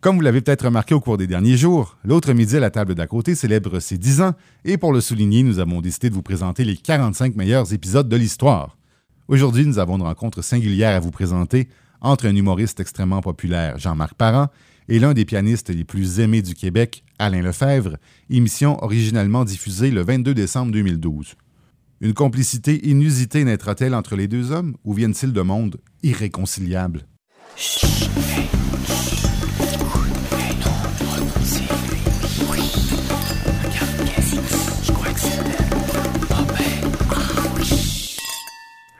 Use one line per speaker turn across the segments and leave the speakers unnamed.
Comme vous l'avez peut-être remarqué au cours des derniers jours, l'autre midi à la table d'à côté célèbre ses 10 ans et pour le souligner, nous avons décidé de vous présenter les 45 meilleurs épisodes de l'histoire. Aujourd'hui, nous avons une rencontre singulière à vous présenter entre un humoriste extrêmement populaire, Jean-Marc Parent, et l'un des pianistes les plus aimés du Québec, Alain Lefebvre, émission originellement diffusée le 22 décembre 2012. Une complicité inusitée naîtra-t-elle entre les deux hommes ou viennent-ils de mondes irréconciliables?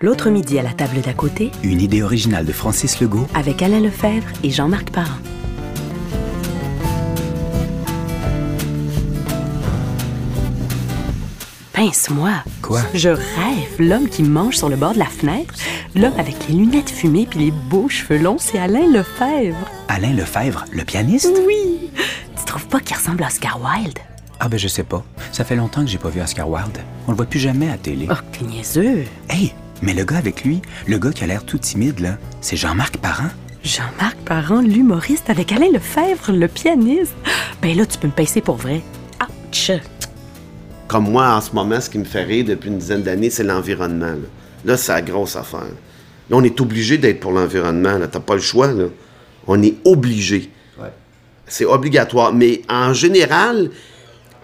L'autre midi à la table d'à côté,
Une idée originale de Francis Legault
avec Alain Lefebvre et Jean-Marc Parent. Pince-moi.
Quoi?
Je rêve. L'homme qui mange sur le bord de la fenêtre, l'homme avec les lunettes fumées puis les beaux cheveux longs, c'est Alain Lefebvre.
Alain Lefebvre, le pianiste?
Oui. Tu trouves pas qu'il ressemble à Oscar Wilde?
Ah ben je sais pas. Ça fait longtemps que j'ai pas vu Oscar Wilde. On le voit plus jamais à télé.
Oh, niaiseux.
Hey, mais le gars avec lui, le gars qui a l'air tout timide là, c'est Jean-Marc Parent.
Jean-Marc Parent, l'humoriste avec Alain Lefebvre, le pianiste. Ben là, tu peux me payer pour vrai. Ouch!
Comme moi, en ce moment, ce qui me fait rire depuis une dizaine d'années, c'est l'environnement. Là, Là, c'est la grosse affaire. Là, on est obligé d'être pour l'environnement. là. T'as pas le choix. Là. On est obligé. C'est obligatoire. Mais en général,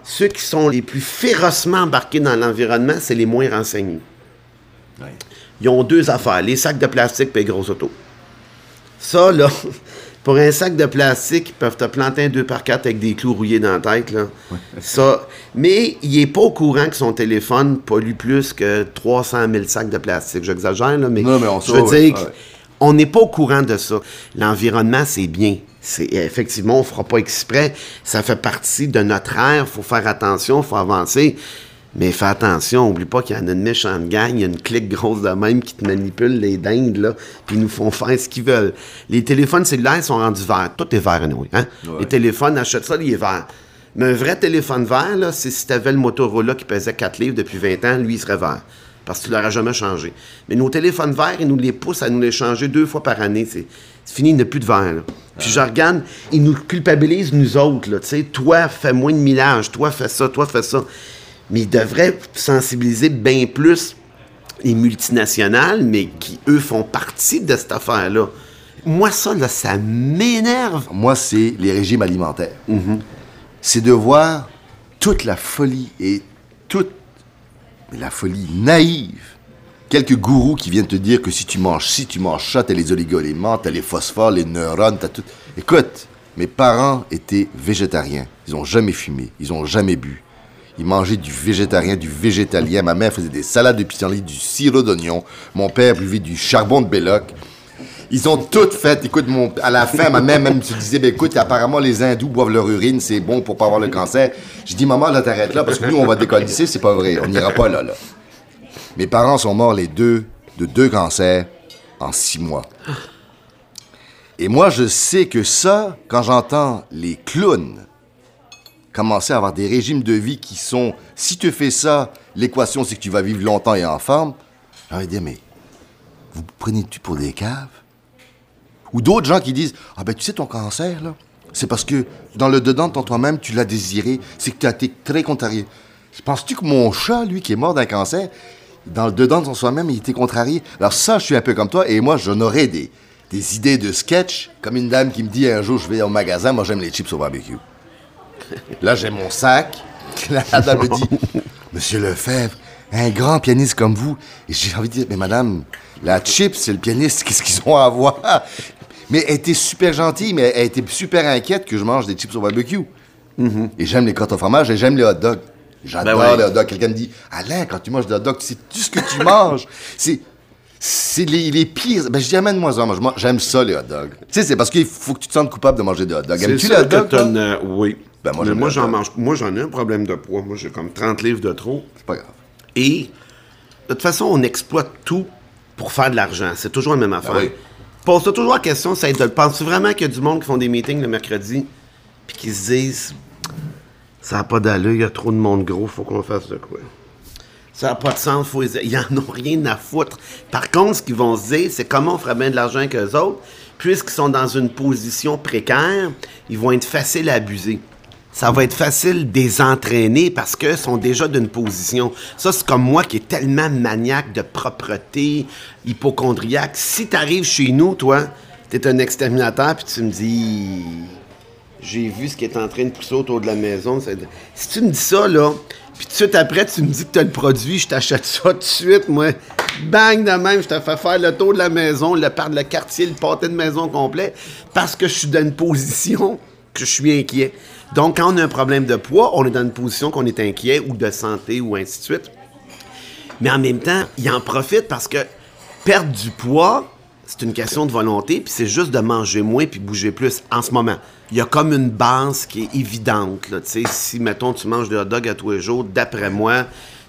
ceux qui sont les plus férocement embarqués dans l'environnement, c'est les moins renseignés. Ils ont deux affaires, les sacs de plastique et les grosses autos. Ça, là, pour un sac de plastique, ils peuvent te planter un 2 par 4 avec des clous rouillés dans la tête, là. Ça. Mais il est pas au courant que son téléphone pollue plus que 300 000 sacs de plastique. J'exagère, là, mais,
Non, mais on
je veux
ouais,
dire, on n'est pas au courant de ça. L'environnement, c'est bien. C'est, effectivement, on fera pas exprès. Ça fait partie de notre ère. faut faire attention, faut avancer. Mais fais attention, oublie pas qu'il y en a une méchante gang, il y a une clique grosse de même qui te manipule les dindes, là, puis ils nous font faire ce qu'ils veulent. Les téléphones cellulaires sont rendus verts. Tout est vert, nous, hein? Les téléphones, achète ça, il est vert. Mais un vrai téléphone vert, là, c'est si t'avais le Motorola qui pesait 4 livres depuis 20 ans, lui, il serait vert. Parce que tu l'auras jamais changé. Mais nos téléphones verts, ils nous les poussent à nous les changer deux fois par année. C'est fini, il n'y a plus de là. Puis je regarde, ils nous culpabilisent, nous autres. Là, tu sais, toi, fais moins de millage. Toi, fais ça. Toi, fais ça. Mais ils devraient sensibiliser bien plus les multinationales, mais qui, eux, font partie de cette affaire-là. Moi, ça, là, ça m'énerve.
Moi, c'est les régimes alimentaires. C'est de voir toute la folie et toute la folie naïve. Quelques gourous qui viennent te dire que si tu manges ci, tu manges ça, t'as les oligoéléments, t'as les phosphores, les neurones, t'as tout. Écoute, mes parents étaient végétariens. Ils ont jamais fumé, ils ont jamais bu. Ils mangeaient du végétarien, du végétalien. Ma mère faisait des salades de pissenlit, du sirop d'oignon. Mon père buvait du charbon de Belloc. Ils ont tout fait. Écoute, à la fin, ma mère même se disait, ben, écoute, apparemment, les hindous boivent leur urine, c'est bon pour pas avoir le cancer. Je dis, maman, là, t'arrêtes là, parce que nous, on va décoller c'est pas vrai. On n'ira pas là, là. Mes parents sont morts les deux de deux cancers en six mois. Et moi, je sais que ça, quand j'entends les clowns commencer à avoir des régimes de vie qui sont, si tu fais ça, l'équation, c'est que tu vas vivre longtemps et en forme, de dire, mais vous prenez-tu pour des caves? Ou d'autres gens qui disent Ah ben tu sais, ton cancer, là, c'est parce que dans le dedans de toi-même, tu l'as désiré, c'est que tu as été très contrarié. Penses-tu que mon chat, lui, qui est mort d'un cancer, dans le dedans de son soi-même, il était contrarié? Alors ça, je suis un peu comme toi, et moi, j'en aurais des, des idées de sketch, comme une dame qui me dit un jour, je vais au magasin, moi j'aime les chips au barbecue. Là, j'ai mon sac. La dame me dit Monsieur Lefebvre, un grand pianiste comme vous. Et j'ai envie de dire Mais madame, la chip, c'est le pianiste, qu'est-ce qu'ils ont à voir? Mais elle était super gentille, mais elle était super inquiète que je mange des chips au barbecue. Et j'aime les crottes au fromage et j'aime les hot dogs. J'adore
Ben ouais.
les hot dogs. Quelqu'un me dit Alain, quand tu manges des hot dogs, c'est tout ce que tu manges. C'est. C'est les, les pires. Ben, je dis, amène-moi ça. Moi, j'aime ça, les hot dogs. Tu sais, c'est parce qu'il faut que tu te sentes coupable de manger des hot dogs. Aimes-tu les hot dogs?
euh, oui.
Ben, moi,
Mais moi, j'en mange. Moi, j'en ai un problème de poids. Moi, j'ai comme 30 livres de trop.
C'est pas grave.
Et de toute façon, on exploite tout pour faire de l'argent. C'est toujours la même affaire.
oui.
Pose-toi toujours la question, c'est de penses-tu vraiment qu'il y a du monde qui font des meetings le mercredi puis qui se disent ça n'a pas d'allure, il y a trop de monde gros, faut qu'on fasse de quoi? Ça n'a pas de sens. Faut... Ils n'en ont rien à foutre. Par contre, ce qu'ils vont se dire, c'est comment on ferait bien de l'argent avec eux autres. Puisqu'ils sont dans une position précaire, ils vont être faciles à abuser. Ça va être facile de les entraîner parce qu'ils sont déjà d'une position. Ça, c'est comme moi qui est tellement maniaque de propreté, hypochondriaque. Si tu arrives chez nous, toi, tu es un exterminateur, puis tu me dis j'ai vu ce qui est en train de pousser autour de la maison. Si tu me dis ça, là, puis tout de suite après, tu me dis que tu as le produit, je t'achète ça tout de suite, moi. Bang de même, je te fais faire le tour de la maison, le par le quartier, le pâté de maison complet, parce que je suis dans une position que je suis inquiet. Donc, quand on a un problème de poids, on est dans une position qu'on est inquiet, ou de santé, ou ainsi de suite. Mais en même temps, il en profite parce que perdre du poids, c'est une question de volonté, puis c'est juste de manger moins puis bouger plus en ce moment. Il y a comme une base qui est évidente. Là, si, mettons, tu manges de hot dog à tous les jours, d'après moi,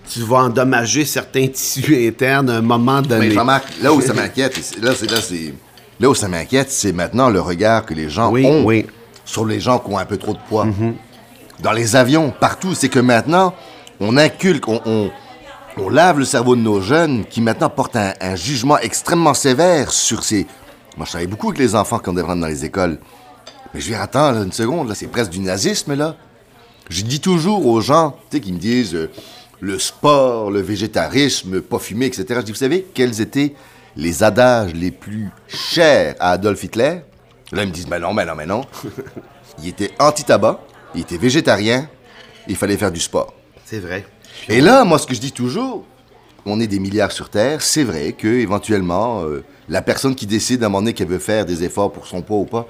tu vas endommager certains tissus internes à un moment donné.
Mais Jean-Marc, là où ça m'inquiète, là, c'est, là, c'est, là où ça m'inquiète, c'est maintenant le regard que les gens
oui,
ont
oui.
Sur les gens qui ont un peu trop de poids. Dans les avions, partout, c'est que maintenant, on inculque, on, on, on lave le cerveau de nos jeunes qui maintenant portent un, un jugement extrêmement sévère sur ces... Moi, je travaille beaucoup avec les enfants quand on rentrent dans les écoles. Mais je vais attendre une seconde, là, c'est presque du nazisme, là. Je dis toujours aux gens, tu sais, qui me disent euh, le sport, le végétarisme, pas fumer, etc. Je dis, vous savez quels étaient les adages les plus chers à Adolf Hitler? Là, ils me disent, mais non, mais non, mais non. il était anti-tabac, il était végétarien, il fallait faire du sport.
C'est vrai.
Et là, moi, ce que je dis toujours, on est des milliards sur Terre, c'est vrai que éventuellement, euh, la personne qui décide à un moment donné qu'elle veut faire des efforts pour son poids ou pas,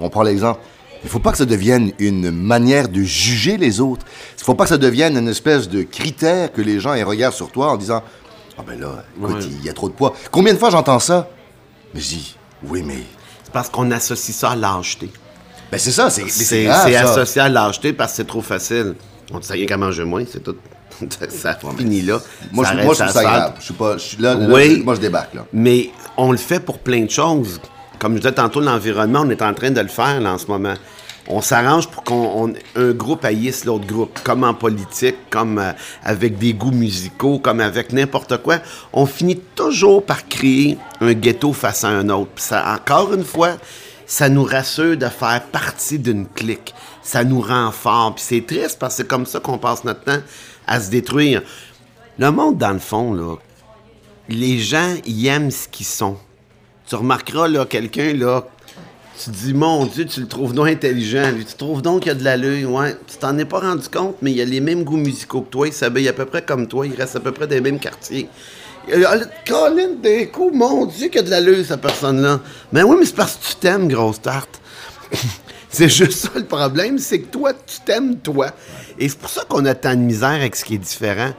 on prend l'exemple. Il faut pas que ça devienne une manière de juger les autres. Il faut pas que ça devienne une espèce de critère que les gens aient regardent sur toi en disant Ah ben là, écoute, il y a trop de poids. Combien de fois j'entends ça? Mais je dis Oui, mais.
Parce qu'on associe ça à lâcheté.
Ben c'est ça, c'est
C'est associé à lâcheté parce que c'est trop facile. On dit ça rien qu'à manger moins, c'est tout. ça finit là.
Moi,
Ça
je,
reste
moi, je trouve ça grave. Je suis pas. Je suis là, là,
Oui.
moi, je débarque, là.
Mais on le fait pour plein de choses. Comme je disais tantôt, l'environnement, on est en train de le faire là, en ce moment. On s'arrange pour qu'on un groupe haïsse l'autre groupe, comme en politique, comme euh, avec des goûts musicaux, comme avec n'importe quoi. On finit toujours par créer un ghetto face à un autre. Ça, encore une fois, ça nous rassure de faire partie d'une clique. Ça nous rend fort. Puis c'est triste parce que c'est comme ça qu'on passe notre temps à se détruire. Le monde, dans le fond, les gens, ils aiment ce qu'ils sont. Tu remarqueras, quelqu'un, tu te dis, mon Dieu, tu le trouves donc intelligent, lui. Tu trouves donc qu'il a de l'allure, ouais. Tu t'en es pas rendu compte, mais il a les mêmes goûts musicaux que toi, il s'habille à peu près comme toi, il reste à peu près des mêmes quartiers. Euh, Colin, d'un coup, mon Dieu, qu'il a de l'allure, cette personne-là. Mais oui, mais c'est parce que tu t'aimes, grosse tarte. c'est juste ça le problème, c'est que toi, tu t'aimes, toi. Et c'est pour ça qu'on a tant de misère avec ce qui est différent.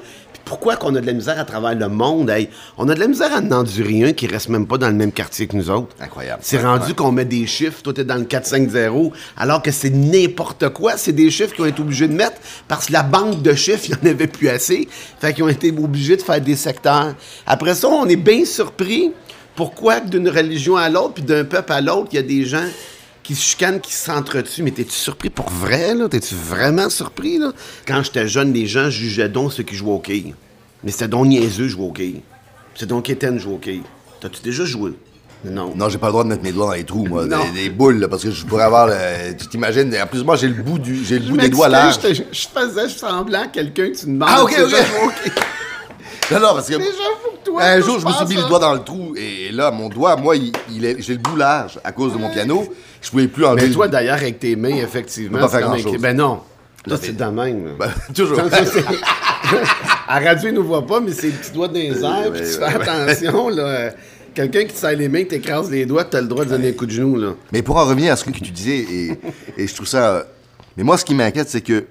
Pourquoi qu'on a de la misère à travers le monde? Hey, on a de la misère à en endurer un qui reste même pas dans le même quartier que nous autres.
Incroyable.
C'est rendu
ouais.
qu'on met des chiffres, toi t'es dans le 4-5-0, alors que c'est n'importe quoi. C'est des chiffres qu'ils ont été obligés de mettre parce que la banque de chiffres, il n'y en avait plus assez. Fait qu'ils ont été obligés de faire des secteurs. Après ça, on est bien surpris pourquoi d'une religion à l'autre, puis d'un peuple à l'autre, il y a des gens qui se chicanent, qui s'entretuent. Mais t'es-tu surpris pour vrai, là? T'es-tu vraiment surpris, là? Quand j'étais jeune, les gens jugeaient donc ceux qui jouaient au quai. Mais c'était donc niaiseux jouer au quai. C'est donc éteint jouer au quai. T'as-tu déjà joué? Non.
Non, j'ai pas le droit de mettre mes doigts dans les trous, moi,
Non.
des, des boules, là, parce que je pourrais avoir le. Tu t'imagines, en plus, moi, j'ai le bout, du, j'ai le
Je
bout des doigts larges.
Je, je faisais semblant à quelqu'un que tu demandes.
Ah, ok, ok.
déjà ok.
Non, non, parce que.
Toi,
Un jour, je me suis mis le doigt dans le trou, et là, mon doigt, moi, il, il est- j'ai le bout large à cause de mon piano. Je pouvais plus enlever.
Mais toi, d'ailleurs, avec tes mains, effectivement.
Pas grand-chose.
Ben non. Là, c'est de même.
Ben, toujours.
À radio, ils nous voient pas, mais c'est les petits doigts dans les airs, puis tu fais attention, là. euh, Quelqu'un qui te serre les mains, t'écrases les doigts, t'as le droit de donner un coup de genou, là.
Mais pour en revenir à ce que tu disais, et, et je trouve ça. euh, Mais moi, ce qui m'inquiète, c'est que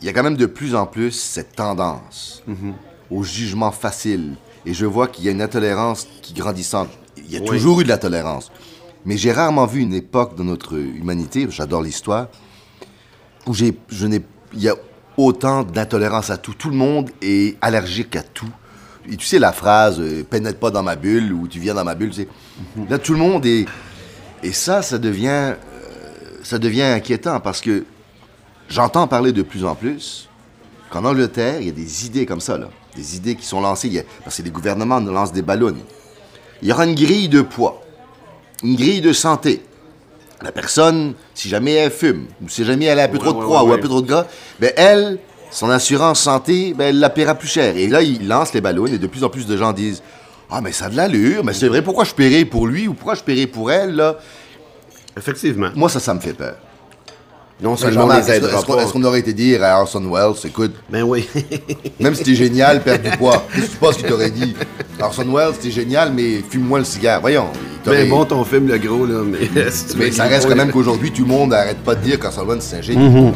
il y a quand même de plus en plus cette tendance au jugement facile. Et je vois qu'il y a une intolérance qui grandissante. Il y a
Oui.
toujours eu de la tolérance. Mais j'ai rarement vu une époque de notre humanité, j'adore l'histoire, où j'ai, je n'ai, il y a autant d'intolérance à tout. Tout le monde est allergique à tout. Et tu sais la phrase euh, pénètre pas dans ma bulle ou tu viens dans ma bulle. tu sais. Là, tout le monde est. Et ça, ça devient, euh, ça devient inquiétant parce que j'entends parler de plus en plus qu'en Angleterre, il y a des idées comme ça. Là. des idées qui sont lancées, il y a- parce que les gouvernements nous lancent des ballons. Il y aura une grille de poids, une grille de santé. La personne, si jamais elle fume, ou si jamais elle a un peu trop de
ouais,
poids
ouais,
ou un
ouais.
peu trop de gras, ben elle, son assurance santé, ben elle la paiera plus cher. Et là, il lance les ballons et de plus en plus de gens disent Ah, mais ça a de l'allure, mais c'est vrai, pourquoi je paierais pour lui ou pourquoi je paierais pour elle, là
Effectivement.
Moi, ça, ça me fait peur.
Non seulement les
qu'on
pas.
est-ce qu'on aurait été dire à Orson Welles, écoute,
Ben oui.
même si t'es génial, perds du poids. Qu'est-ce que tu penses qu'il t'aurait dit? Orson Welles, t'es génial, mais fume-moi le cigare. Voyons.
Ben bon ton film, le gros, là, mais... si
Mais ça reste quand même qu'aujourd'hui, tout le monde arrête pas de dire qu'Orson Welles, c'est un génie.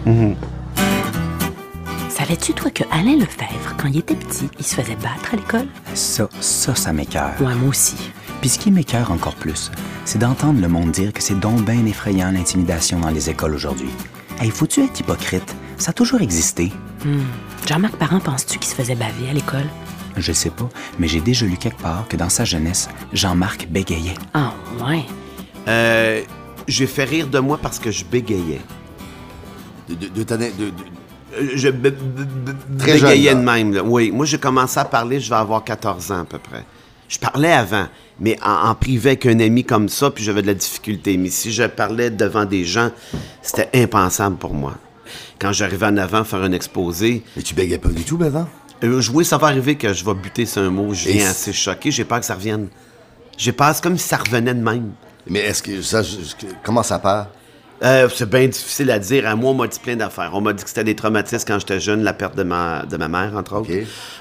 Savais-tu, toi, que Alain Lefebvre, quand il était petit, il se faisait battre à l'école?
Ça, ça, ça m'écœure.
Ouais, moi aussi.
Puis ce qui m'écœure encore plus, c'est d'entendre le monde dire que c'est donc bien effrayant l'intimidation dans les écoles aujourd'hui. Hey, faut-tu être hypocrite? Ça a toujours existé.
Jean-Marc Parent, penses-tu qu'il se faisait baver à l'école?
Je sais pas, mais j'ai déjà lu quelque part que dans sa jeunesse, Jean-Marc bégayait.
Ah, ouais.
Euh, j'ai fait rire de moi parce que je bégayais.
De, de, de ta- de- de-
Je
Très
bégayais
jeune,
de
là.
même. là. Oui, moi j'ai commencé à parler, je vais avoir 14 ans à peu près. Je parlais avant, mais en, en privé avec un ami comme ça, puis j'avais de la difficulté. Mais si je parlais devant des gens, c'était impensable pour moi. Quand j'arrivais en avant faire un exposé,
Mais tu bégayais pas du tout, maintenant
euh, je- oui, ça va arriver que je vais buter sur un mot, je viens assez choqué, j'ai peur que ça revienne. J'ai peur, c'est comme si ça revenait de même.
Mais est-ce que ça, comment ça part?
Euh, c'est bien difficile à dire. À moi, on m'a dit plein d'affaires. On m'a dit que c'était des traumatismes quand j'étais jeune, la perte de ma, de ma mère, entre autres.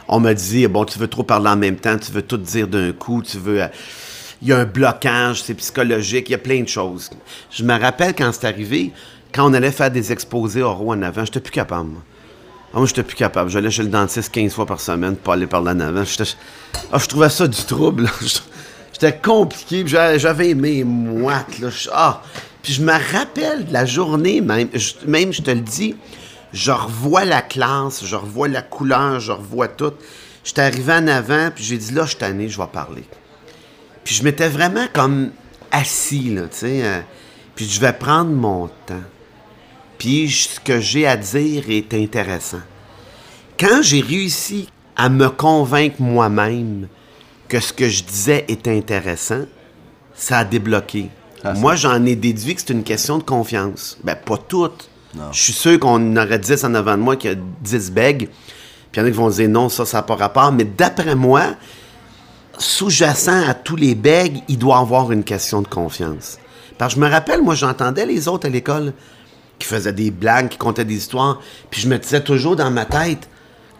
On m'a dit, bon, tu veux trop parler en même temps, tu veux tout dire d'un coup, tu veux... euh, Il y a un blocage, c'est psychologique, il y a plein de choses. Je me rappelle quand c'est arrivé, quand on allait faire des exposés oraux en avant, j'étais plus capable, moi. Ah, moi, j'étais plus capable. J'allais chez le dentiste 15 fois par semaine pour aller parler en avant. Ah, je trouvais ça du trouble. J'étais compliqué. J'avais mes moites. Là. Ah! Puis je me rappelle de la journée même. Je- même, je te le dis, je revois la classe, je revois la couleur, je revois tout. J'étais arrivé en avant, puis j'ai dit, là, je suis je vais parler. Puis je m'étais vraiment comme assis, là, tu sais. euh, puis je vais prendre mon temps. Puis ce que j'ai à dire est intéressant. Quand j'ai réussi à me convaincre moi-même que ce que je disais est intéressant, ça a débloqué. Moi, j'en ai déduit que c'est une question de confiance. Ben, pas toutes. Je suis sûr qu'on aurait 10 en avant de moi qui a 10 bègues. Puis il y en a qui vont dire non, ça, ça n'a pas rapport. Mais d'après moi, sous-jacent à tous les bègues, il doit avoir une question de confiance. Parce que je me rappelle, moi, j'entendais les autres à l'école qui faisaient des blagues, qui contaient des histoires, puis je me disais toujours dans ma tête,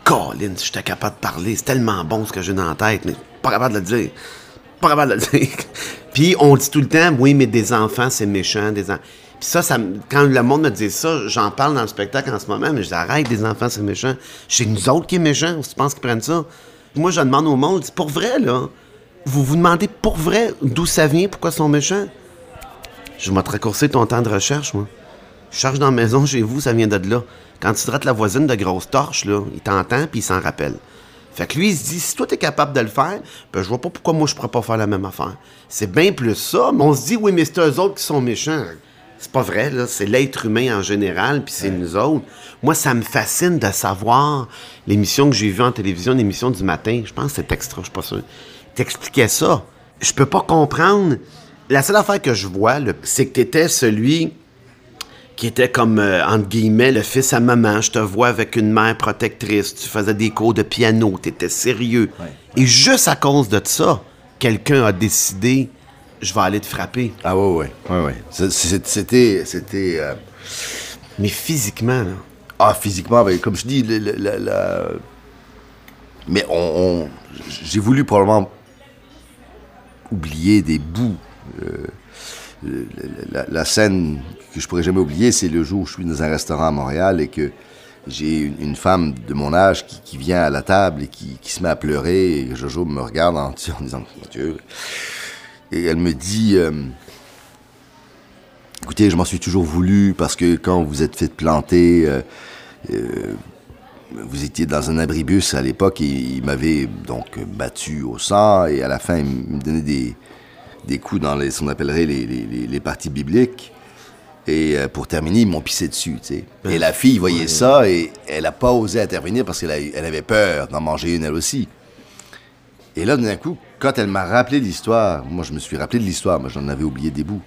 Colin, si j'étais capable de parler, c'est tellement bon ce que j'ai dans la tête, mais pas capable de le dire. Pas puis on dit tout le temps, oui, mais des enfants, c'est méchant, des enfants. Puis ça, ça quand le monde me dit ça, j'en parle dans le spectacle en ce moment, mais je dis arrête, des enfants, c'est méchant. C'est nous autres qui est méchant, tu penses qu'ils prennent ça? Moi, je demande au monde, pour vrai, là, vous vous demandez pour vrai d'où ça vient, pourquoi ils sont méchants? Je vais te raccourcir ton temps de recherche, moi. Je cherche dans la maison chez vous, ça vient de là. Quand tu traites la voisine de grosse torche, là, il t'entend puis il s'en rappelle. Fait que lui, il se dit, si toi t'es capable de le faire, ben je vois pas pourquoi moi je pourrais pas faire la même affaire. C'est bien plus ça, mais on se dit, oui, mais c'est eux autres qui sont méchants. C'est pas vrai, là. C'est l'être humain en général, puis c'est nous autres. Moi, ça me fascine de savoir l'émission que j'ai vue en télévision, l'émission du matin. Je pense que c'est extra, je suis pas sûr. T'expliquais ça. Je peux pas comprendre. La seule affaire que je vois, c'est que t'étais celui qui était comme, euh, entre guillemets, le fils à maman. Je te vois avec une mère protectrice. Tu faisais des cours de piano. Tu étais sérieux. Et juste à cause de ça, quelqu'un a décidé je vais aller te frapper.
Ah ouais, ouais, ouais, ouais. C'était, c'était... euh,
Mais physiquement, là.
Ah, physiquement, ben, comme je dis, le- le- la- la- mais on, on- j'ai voulu probablement oublier des bouts. Euh, le- le- la, la scène que je pourrais jamais oublier, c'est le jour où je suis dans un restaurant à Montréal et que j'ai une, femme de mon âge qui, vient à la table et qui, se met à pleurer et Jojo me regarde en, disant Dieu. Et elle me dit euh, Écoutez, je m'en suis toujours voulu parce que quand vous êtes fait planter, euh, euh, vous étiez dans un abribus à l'époque et il m'avait donc battu au sang et à la fin il me donnait des, des coups dans ce qu'on appellerait les- les parties bibliques. Et euh, pour terminer, ils m'ont pissé dessus, tu sais. Et la fille voyait ça et elle a pas osé intervenir parce qu'elle elle avait peur d'en manger une elle aussi. Et là, d'un coup, quand elle m'a rappelé l'histoire, moi je me suis rappelé de l'histoire, moi j'en avais oublié des bouts.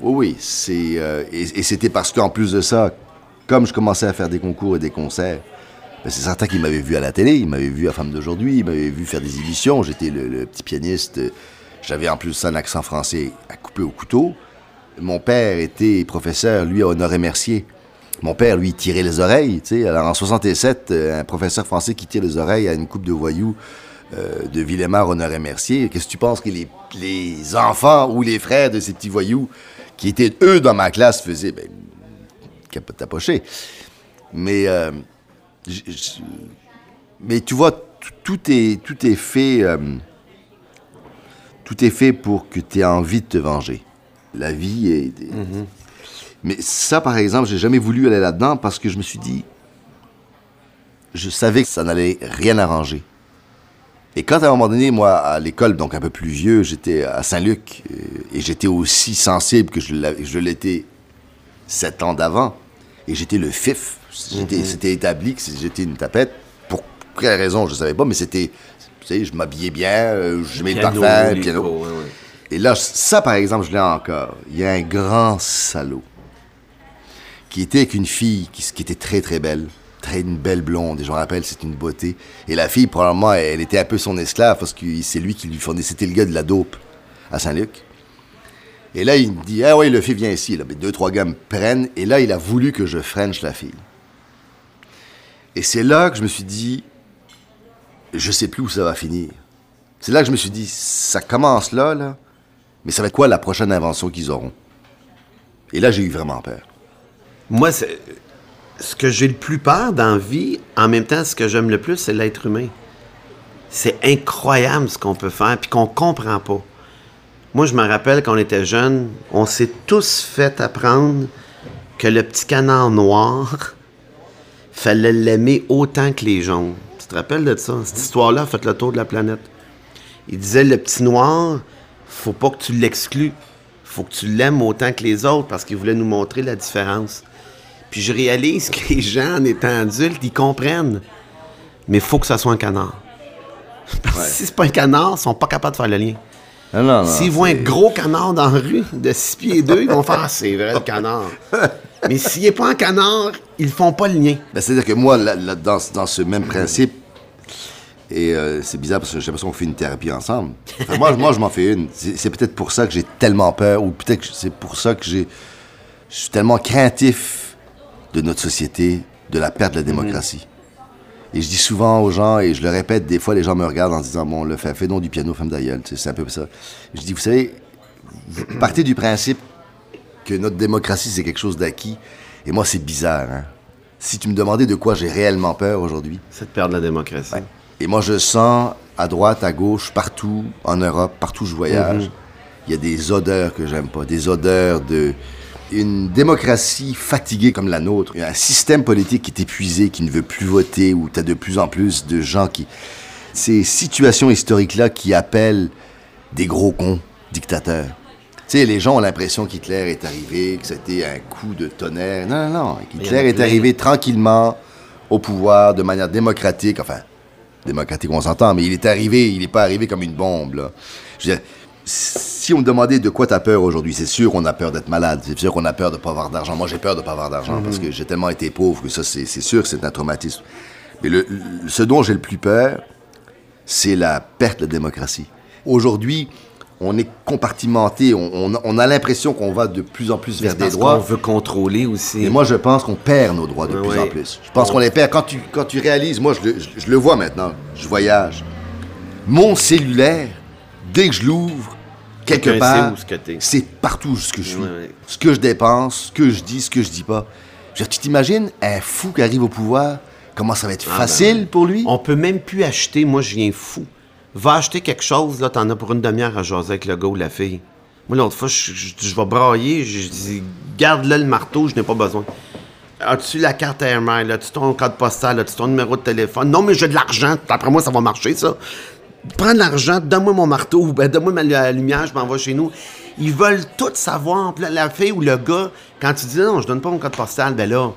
Oui, oui, c'est euh, et, et c'était parce qu'en plus de ça, comme je commençais à faire des concours et des concerts, ben, c'est certain qu'il m'avait vu à la télé, il m'avait vu à Femme d'aujourd'hui, il m'avait vu faire des émissions, j'étais le, le petit pianiste, euh, j'avais en plus un accent français à couper au couteau. Mon père était professeur, lui, à Honoré-Mercier. Mon père, lui, tirait les oreilles, tu sais. Alors, en 67, euh, un professeur français qui tire les oreilles à une coupe de voyous euh, de Villemar, Honoré-Mercier. Qu'est-ce que tu penses que les, enfants ou les frères de ces petits voyous qui étaient, eux, dans ma classe, faisaient? Ben, capote tapocher. Mais, euh, mais tu vois, tout- tout est, tout est fait... euh, tout est fait pour que tu aies envie de te venger. La vie est... Mais ça, par exemple, j'ai jamais voulu aller là-dedans parce que je me suis dit... Je savais que ça n'allait rien arranger. Et quand, à un moment donné, moi, à l'école, donc un peu plus vieux, j'étais à Saint-Luc, euh, et j'étais aussi sensible que je l'étais sept ans d'avant, et j'étais le fif. J'étais- C'était établi que j'étais une tapette. Pour quelle raison, je ne savais pas, mais c'était... Tu sais, je m'habillais bien, euh, je mets le
Piano,
parfum, piano.
ouais, ouais.
Et là, ça, par exemple, je l'ai encore. Il y a un grand salaud qui était avec une fille qui, était très, très belle. Très une belle blonde. Et je me rappelle, c'est une beauté. Et la fille, probablement, elle était un peu son esclave parce que c'est lui qui lui fournissait. C'était le gars de la dope à Saint-Luc. Et là, il me dit Ah oui, le fille vient ici. Là. Mais deux, trois gars me prennent. Et là, il a voulu que je french la fille. Et c'est là que je me suis dit Je sais plus où ça va finir. C'est là que je me suis dit Ça commence là, là. Mais ça va être quoi la prochaine invention qu'ils auront? Et là, j'ai eu vraiment peur.
Moi, ce que j'ai le plus peur dans la vie, en même temps, ce que j'aime le plus, c'est l'être humain. C'est incroyable ce qu'on peut faire, puis qu'on comprend pas. Moi, je me rappelle quand on était jeunes, on s'est tous fait apprendre que le petit canard noir, fallait l'aimer autant que les jaunes. Tu te rappelles de ça? Cette histoire-là a fait le tour de la planète? Il disait, le petit noir, faut pas que tu l'exclues. Faut que tu l'aimes autant que les autres parce qu'il voulait nous montrer la différence. Puis je réalise que les gens, en étant adultes, ils comprennent. Mais il faut que ça soit un canard. Parce que si c'est pas un canard, ils sont pas capables de faire le lien.
Non, non, non.
S'ils voient un gros canard dans la rue de 6 pieds 2, ils vont faire Ah, c'est vrai le canard. Mais s'il n'est pas un canard, ils font pas le lien.
Ben, C'est-à-dire que moi, là, là, dans, dans ce même principe, et euh, c'est bizarre parce que j'ai l'impression qu'on fait une thérapie ensemble. Enfin, moi, moi, je m'en fais une. C'est peut-être pour ça que j'ai tellement peur, ou peut-être que c'est pour ça que j'ai, je suis tellement craintif de notre société, de la perte de la démocratie. Et je dis souvent aux gens, et je le répète, des fois, les gens me regardent en disant, bon, le fait, fais donc du piano, femme d'aïeul. C'est un peu ça. Je dis, vous savez, vous partez du principe que notre démocratie, c'est quelque chose d'acquis. Et moi, c'est bizarre. Hein? Si tu me demandais de quoi j'ai réellement peur aujourd'hui,
C'est de perdre la démocratie.
Et moi, je sens à droite, à gauche, partout en Europe, partout où je voyage, il y a des odeurs que j'aime pas, des odeurs de une démocratie fatiguée comme la nôtre, un système politique qui est épuisé, qui ne veut plus voter, où tu as de plus en plus de gens qui ces situations historiques-là qui appellent des gros cons dictateurs. Tu sais, les gens ont l'impression qu'Hitler est arrivé, que c'était un coup de tonnerre. Non, non, non.
Il y a
Hitler est arrivé tranquillement au pouvoir, de manière démocratique. Enfin, démocratique, on s'entend, mais il est arrivé, il n'est pas arrivé comme une bombe, là. Je veux dire, si on me demandait de quoi tu as peur aujourd'hui, c'est sûr qu'on a peur d'être malade, c'est sûr qu'on a peur de pas avoir d'argent. Moi, j'ai peur de pas avoir d'argent parce que j'ai tellement été pauvre que ça, c'est sûr que c'est un traumatisme. Mais le, le- ce dont j'ai le plus peur, c'est la perte de démocratie. Aujourd'hui, on est compartimenté, on, on a- on a l'impression qu'on va de plus en plus vers des droits.
qu'on veut contrôler aussi.
Et moi, je pense qu'on perd nos droits de plus en plus. Je pense qu'on les perd. Quand tu, quand tu réalises, moi, je le, je- je le vois maintenant, je voyage. Mon cellulaire, dès que je l'ouvre, quelque part,
ce
c'est partout ce que je suis. Ce que je dépense, ce que je dis, ce que je dis pas. Je veux dire, tu t'imagines un fou qui arrive au pouvoir, comment ça va être
Ah,
facile
ben,
pour lui?
On peut même plus acheter. Moi, je viens fou. Va acheter quelque chose, là, t'en as pour une demi-heure à jaser avec le gars ou la fille. Moi, l'autre fois, je, vais brailler. Je, dis, garde-le le marteau, je n'ai pas besoin. As-tu la carte AirMail? As-tu ton code postal? As-tu ton numéro de téléphone? Non, mais j'ai de l'argent. Après moi, ça va marcher, ça. Prends de l'argent, donne-moi mon marteau, ben, donne-moi ma la lumière, je m'en vais chez nous. Ils veulent tout savoir. La fille ou le gars, quand tu dis non, je donne pas mon code postal, ben là,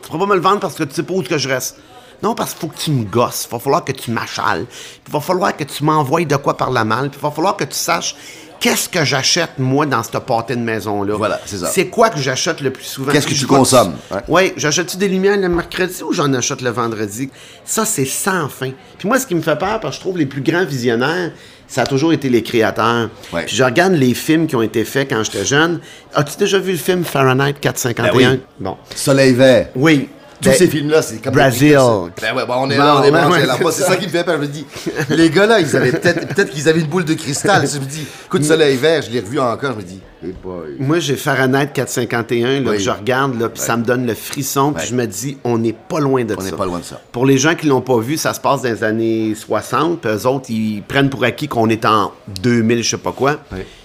tu pourras pas me le vendre parce que tu sais pas où que je reste. Non, parce qu'il faut que tu me gosses. Il va falloir que tu m'achales. Il va falloir que tu m'envoies de quoi par la malle. Puis il va falloir que tu saches qu'est-ce que j'achète, moi, dans cette pâté de maison-là.
Voilà, c'est ça.
C'est quoi que j'achète le plus souvent?
Qu'est-ce que tu consommes? Ouais.
Oui, j'achète-tu des lumières le mercredi ou j'en achète le vendredi? Ça, c'est sans fin. Puis moi, ce qui me fait peur, parce que je trouve les plus grands visionnaires, ça a toujours été les créateurs.
Ouais.
Puis je regarde les films qui ont été faits quand j'étais jeune. As-tu déjà vu le film Fahrenheit 451?
Ben oui.
Bon.
Soleil vert.
Oui.
Tous
Ben,
ces films-là, c'est comme...
Brazil.
Ben ouais, on est là, on est là.
c'est ça.
qui me fait peur. Je me dis, les gars-là, ils avaient peut-être peut-être qu'ils avaient une boule de cristal. Je me dis, écoute, Soleil vert, je l'ai revu encore, je me dis, boy.
Moi, j'ai Fahrenheit 451, là,
Oui.
je regarde, là, puis ça me donne le frisson, puis
Ouais.
je me dis, on n'est pas loin de
On
ça.
n'est pas loin de ça.
Pour les gens qui l'ont pas vu, ça se passe dans les années 60, puis eux autres, ils prennent pour acquis qu'on est en 2000, je sais pas quoi,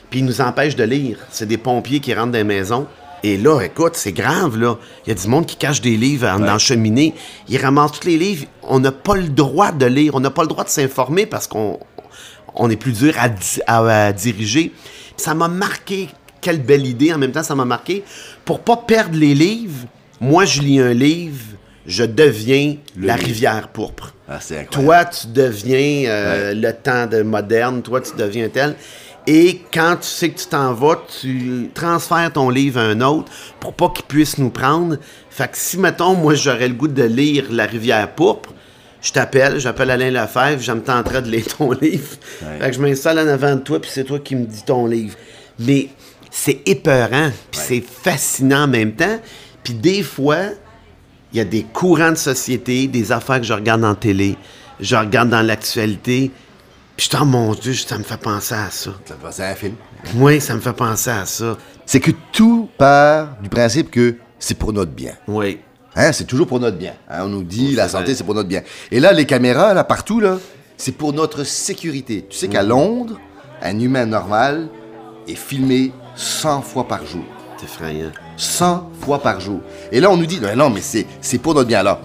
puis ils nous empêchent de lire. C'est des pompiers qui rentrent dans les maisons. Et là, écoute, c'est grave, là. Il y a du monde qui cache des livres en- dans la cheminée. Ils ramassent tous les livres. On n'a pas le droit de lire. On n'a pas le droit de s'informer parce qu'on on est plus dur à, di- à- à diriger. Ça m'a marqué. Quelle belle idée. En même temps, ça m'a marqué. Pour pas perdre les livres, moi, je lis un livre, je deviens
Le
la
livre.
rivière pourpre.
Ah.
Toi, tu deviens euh, le temps de moderne. Toi, tu deviens tel. Et quand tu sais que tu t'en vas, tu transfères ton livre à un autre pour pas qu'il puisse nous prendre. Fait que si, mettons, moi, j'aurais le goût de lire La rivière pourpre, je t'appelle, j'appelle Alain Lefebvre, je me tenterai de lire ton livre. Fait que je m'installe en avant de toi, puis c'est toi qui me dis ton livre. Mais c'est épeurant, puis c'est fascinant en même temps. Puis des fois, il y a des courants de société, des affaires que je regarde en télé, je regarde dans l'actualité, puis je mon Dieu, ça me fait penser à ça.
Ça fait- C'est un film.
Oui, ça me fait penser à ça.
C'est que tout part du principe que c'est pour notre bien.
Oui.
Hein, c'est toujours pour notre bien. Hein, on nous dit
Oui,
la santé, c'est pour notre bien. Et là, les caméras, là, partout, là, c'est pour notre sécurité. Tu sais qu'à Londres, un humain normal est filmé 100 fois par jour.
C'est effrayant.
100 fois par jour. Et là, on nous dit, non, non mais c'est c'est pour notre bien. Alors,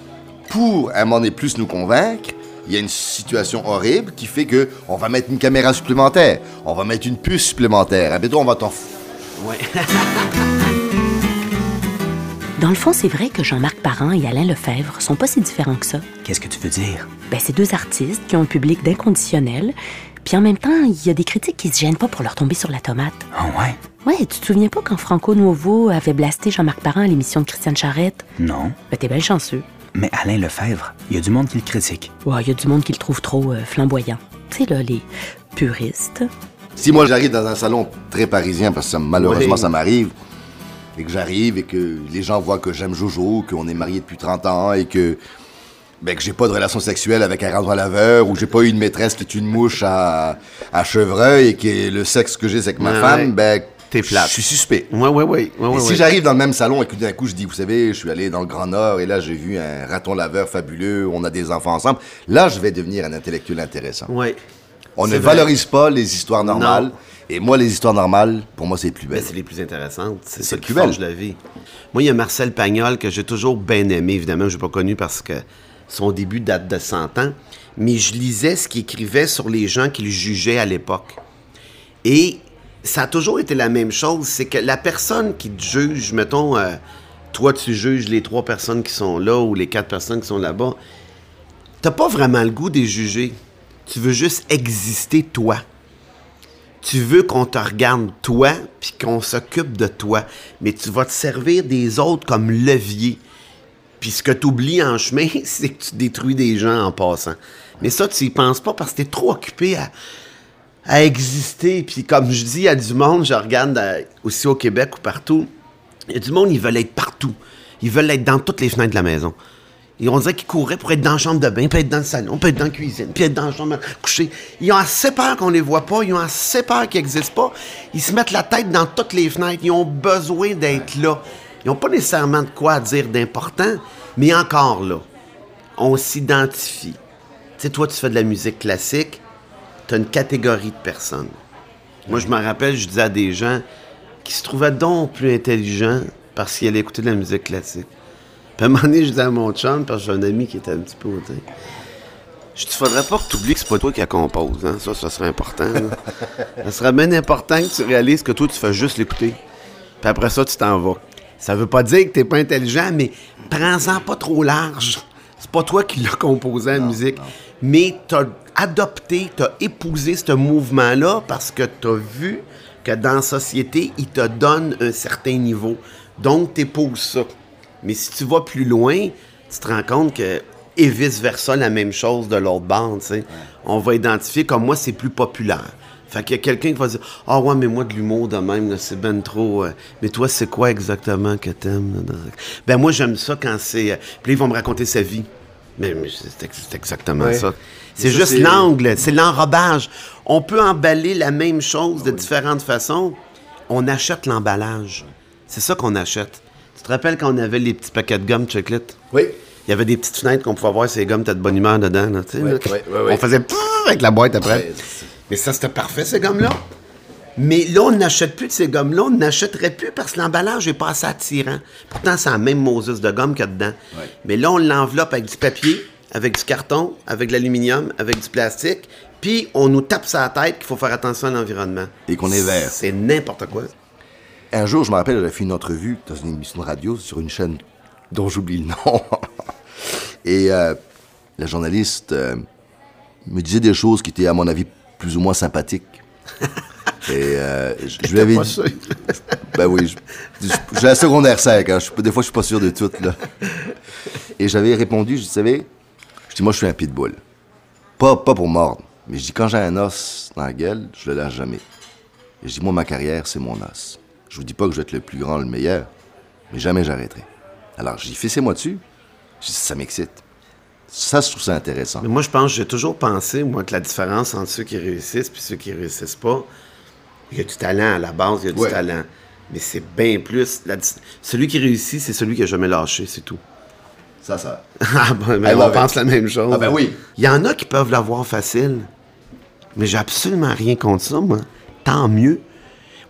pour, à un moment donné, plus nous convaincre, il y a une situation horrible qui fait que on va mettre une caméra supplémentaire, on va mettre une puce supplémentaire. Ah, bientôt, on va t'en... f-
Oui.
Dans le fond, c'est vrai que Jean-Marc Parent et Alain Lefebvre sont pas si différents que ça.
Qu'est-ce que tu veux dire?
Ben, c'est deux artistes qui ont un public d'inconditionnel, puis en même temps, il y a des critiques qui se gênent pas pour leur tomber sur la tomate.
Ah ouais?
Ouais, tu te souviens pas quand Franco Nuovo avait blasté Jean-Marc Parent à l'émission de Christiane Charrette?
Non.
Ben, t'es bien chanceux.
Mais Alain Lefebvre, il y a du monde qui le critique.
Ouais, il y a du monde qui le trouve trop euh, flamboyant. Tu sais, là, les puristes.
Si moi, j'arrive dans un salon très parisien, parce que ça, malheureusement,
Oui.
ça m'arrive, et que j'arrive et que les gens voient que j'aime Jojo, qu'on est mariés depuis 30 ans et que... Ben, que j'ai pas de relation sexuelle avec un rasoir laveur ou j'ai pas eu une maîtresse qui est une mouche à, à chevreuil et que le sexe que j'ai c'est avec ma
Ouais,
femme,
ouais.
ben,
T'es plate.
je suis suspect.
Oui, oui, oui. oui,
Et si j'arrive dans le même salon et que d'un coup je dis, vous savez, je suis allé dans le Grand Nord et là j'ai vu un raton laveur fabuleux, on a des enfants ensemble, là je vais devenir un intellectuel intéressant.
Oui.
On ne
vrai.
valorise pas les histoires normales.
Non.
Et moi, les histoires normales, pour moi, c'est les plus
Ben,
belles.
c'est les plus intéressantes. C'est ça
le
qui forge la vie. Moi, il y a Marcel Pagnol que j'ai toujours bien aimé. Évidemment, je l'ai pas connu parce que son début date de 100 ans. Mais je lisais ce qu'il écrivait sur les gens qu'il jugeait à l'époque. Et ça a toujours été la même chose. C'est que la personne qui te juge, mettons, euh, toi, tu juges les trois personnes qui sont là ou les quatre personnes qui sont là-bas. T'as pas vraiment le goût de juger. Tu veux juste exister toi tu veux qu'on te regarde toi, puis qu'on s'occupe de toi, mais tu vas te servir des autres comme levier. Puis ce que tu oublies en chemin, c'est que tu détruis des gens en passant. Mais ça, tu y penses pas parce que tu trop occupé à, à exister. Puis comme je dis, il y a du monde, je regarde euh, aussi au Québec ou partout, il y a du monde, ils veulent être partout. Ils veulent être dans toutes les fenêtres de la maison. Et on dirait qu'ils couraient pour être dans la chambre de bain, puis être dans le salon, puis être dans la cuisine, puis être dans la chambre à coucher. Ils ont assez peur qu'on les voit pas, ils ont assez peur qu'ils n'existent pas. Ils se mettent la tête dans toutes les fenêtres, ils ont besoin d'être là. Ils n'ont pas nécessairement de quoi dire d'important, mais encore là, on s'identifie. Tu sais, toi, tu fais de la musique classique, tu as une catégorie de personnes. Moi, je me rappelle, je disais à des gens qui se trouvaient donc plus intelligents parce qu'ils allaient écouter de la musique classique. Puis à un moment donné, je disais à mon chum, parce que j'ai un ami qui était un petit peu hautain, Je te faudrait pas que tu oublies que c'est pas toi qui la compose. Hein? Ça, ça serait important. ça serait bien important que tu réalises que toi, tu fais juste l'écouter. Puis après ça, tu t'en vas. Ça veut pas dire que t'es pas intelligent, mais prends-en pas trop large. C'est pas toi qui l'as composé la musique. Mais t'as adopté, t'as épousé ce mouvement-là parce que t'as vu que dans la société, il te donne un certain niveau. Donc, t'épouses ça. Mais si tu vas plus loin, tu te rends compte que et vice-versa, la même chose de l'autre bande, tu. On va identifier comme moi, c'est plus populaire. Fait qu'il y a quelqu'un qui va dire Ah ouais, mais moi de l'humour de même, c'est ben trop. euh, mais toi, c'est quoi exactement que t'aimes? dans- Ben moi j'aime ça quand c'est. euh, Puis là, ils vont me raconter sa vie. Mais, mais c'est ex- c'est exactement
Ouais.
ça. C'est juste l'angle, c'est l'enrobage. On peut emballer la même chose de différentes façons. On achète l'emballage. C'est ça qu'on achète. Tu te rappelles quand on avait les petits paquets de gomme Chiclet?
Oui.
Il y avait des petites fenêtres qu'on pouvait voir ces gommes, t'as de bonne humeur dedans. Là,
ouais, ouais.
On faisait avec la boîte après. Mais ça, c'était parfait, ces gommes-là. Mais là, on n'achète plus de ces gommes-là. On n'achèterait plus parce que l'emballage est pas assez attirant. Pourtant, c'est la même Moses de gomme qu'il y a dedans.
Ouais.
Mais là, on l'enveloppe avec du papier, avec du carton, avec de l'aluminium, avec du plastique. Puis, on nous tape sur la tête qu'il faut faire attention à l'environnement.
Et qu'on est vert.
C'est n'importe quoi.
Un jour, je me rappelle, j'avais fait une entrevue dans une émission de radio sur une chaîne dont j'oublie le nom. Et euh, la journaliste euh, me disait des choses qui étaient, à mon avis, plus ou moins sympathiques. Et euh, je, je lui avais
pas
dit...
sûr.
Ben oui, j'ai la secondaire 5, hein, je des fois je suis pas sûr de tout, là. Et j'avais répondu, je dis, moi je suis un pitbull. Pas, pas pour mordre, mais je dis, quand j'ai un os dans la gueule, je le lâche jamais. Et je dis, moi ma carrière, c'est mon os. Je vous dis pas que je vais être le plus grand, le meilleur, mais jamais j'arrêterai. Alors j'ai dit, moi dessus. Je dis, ça m'excite. Ça, je trouve ça intéressant.
Mais moi, je pense, j'ai toujours pensé, moi, que la différence entre ceux qui réussissent et ceux qui réussissent pas, il y a du talent à la base, il y a du talent. Mais c'est bien plus. la celui qui réussit, c'est celui qui a jamais lâché, c'est tout.
Ça, ça.
Ah, ben, mais on pense
it.
la même chose.
Ah, ben oui.
Il y en a qui peuvent l'avoir facile. Mais j'ai absolument rien contre ça, moi. Tant mieux.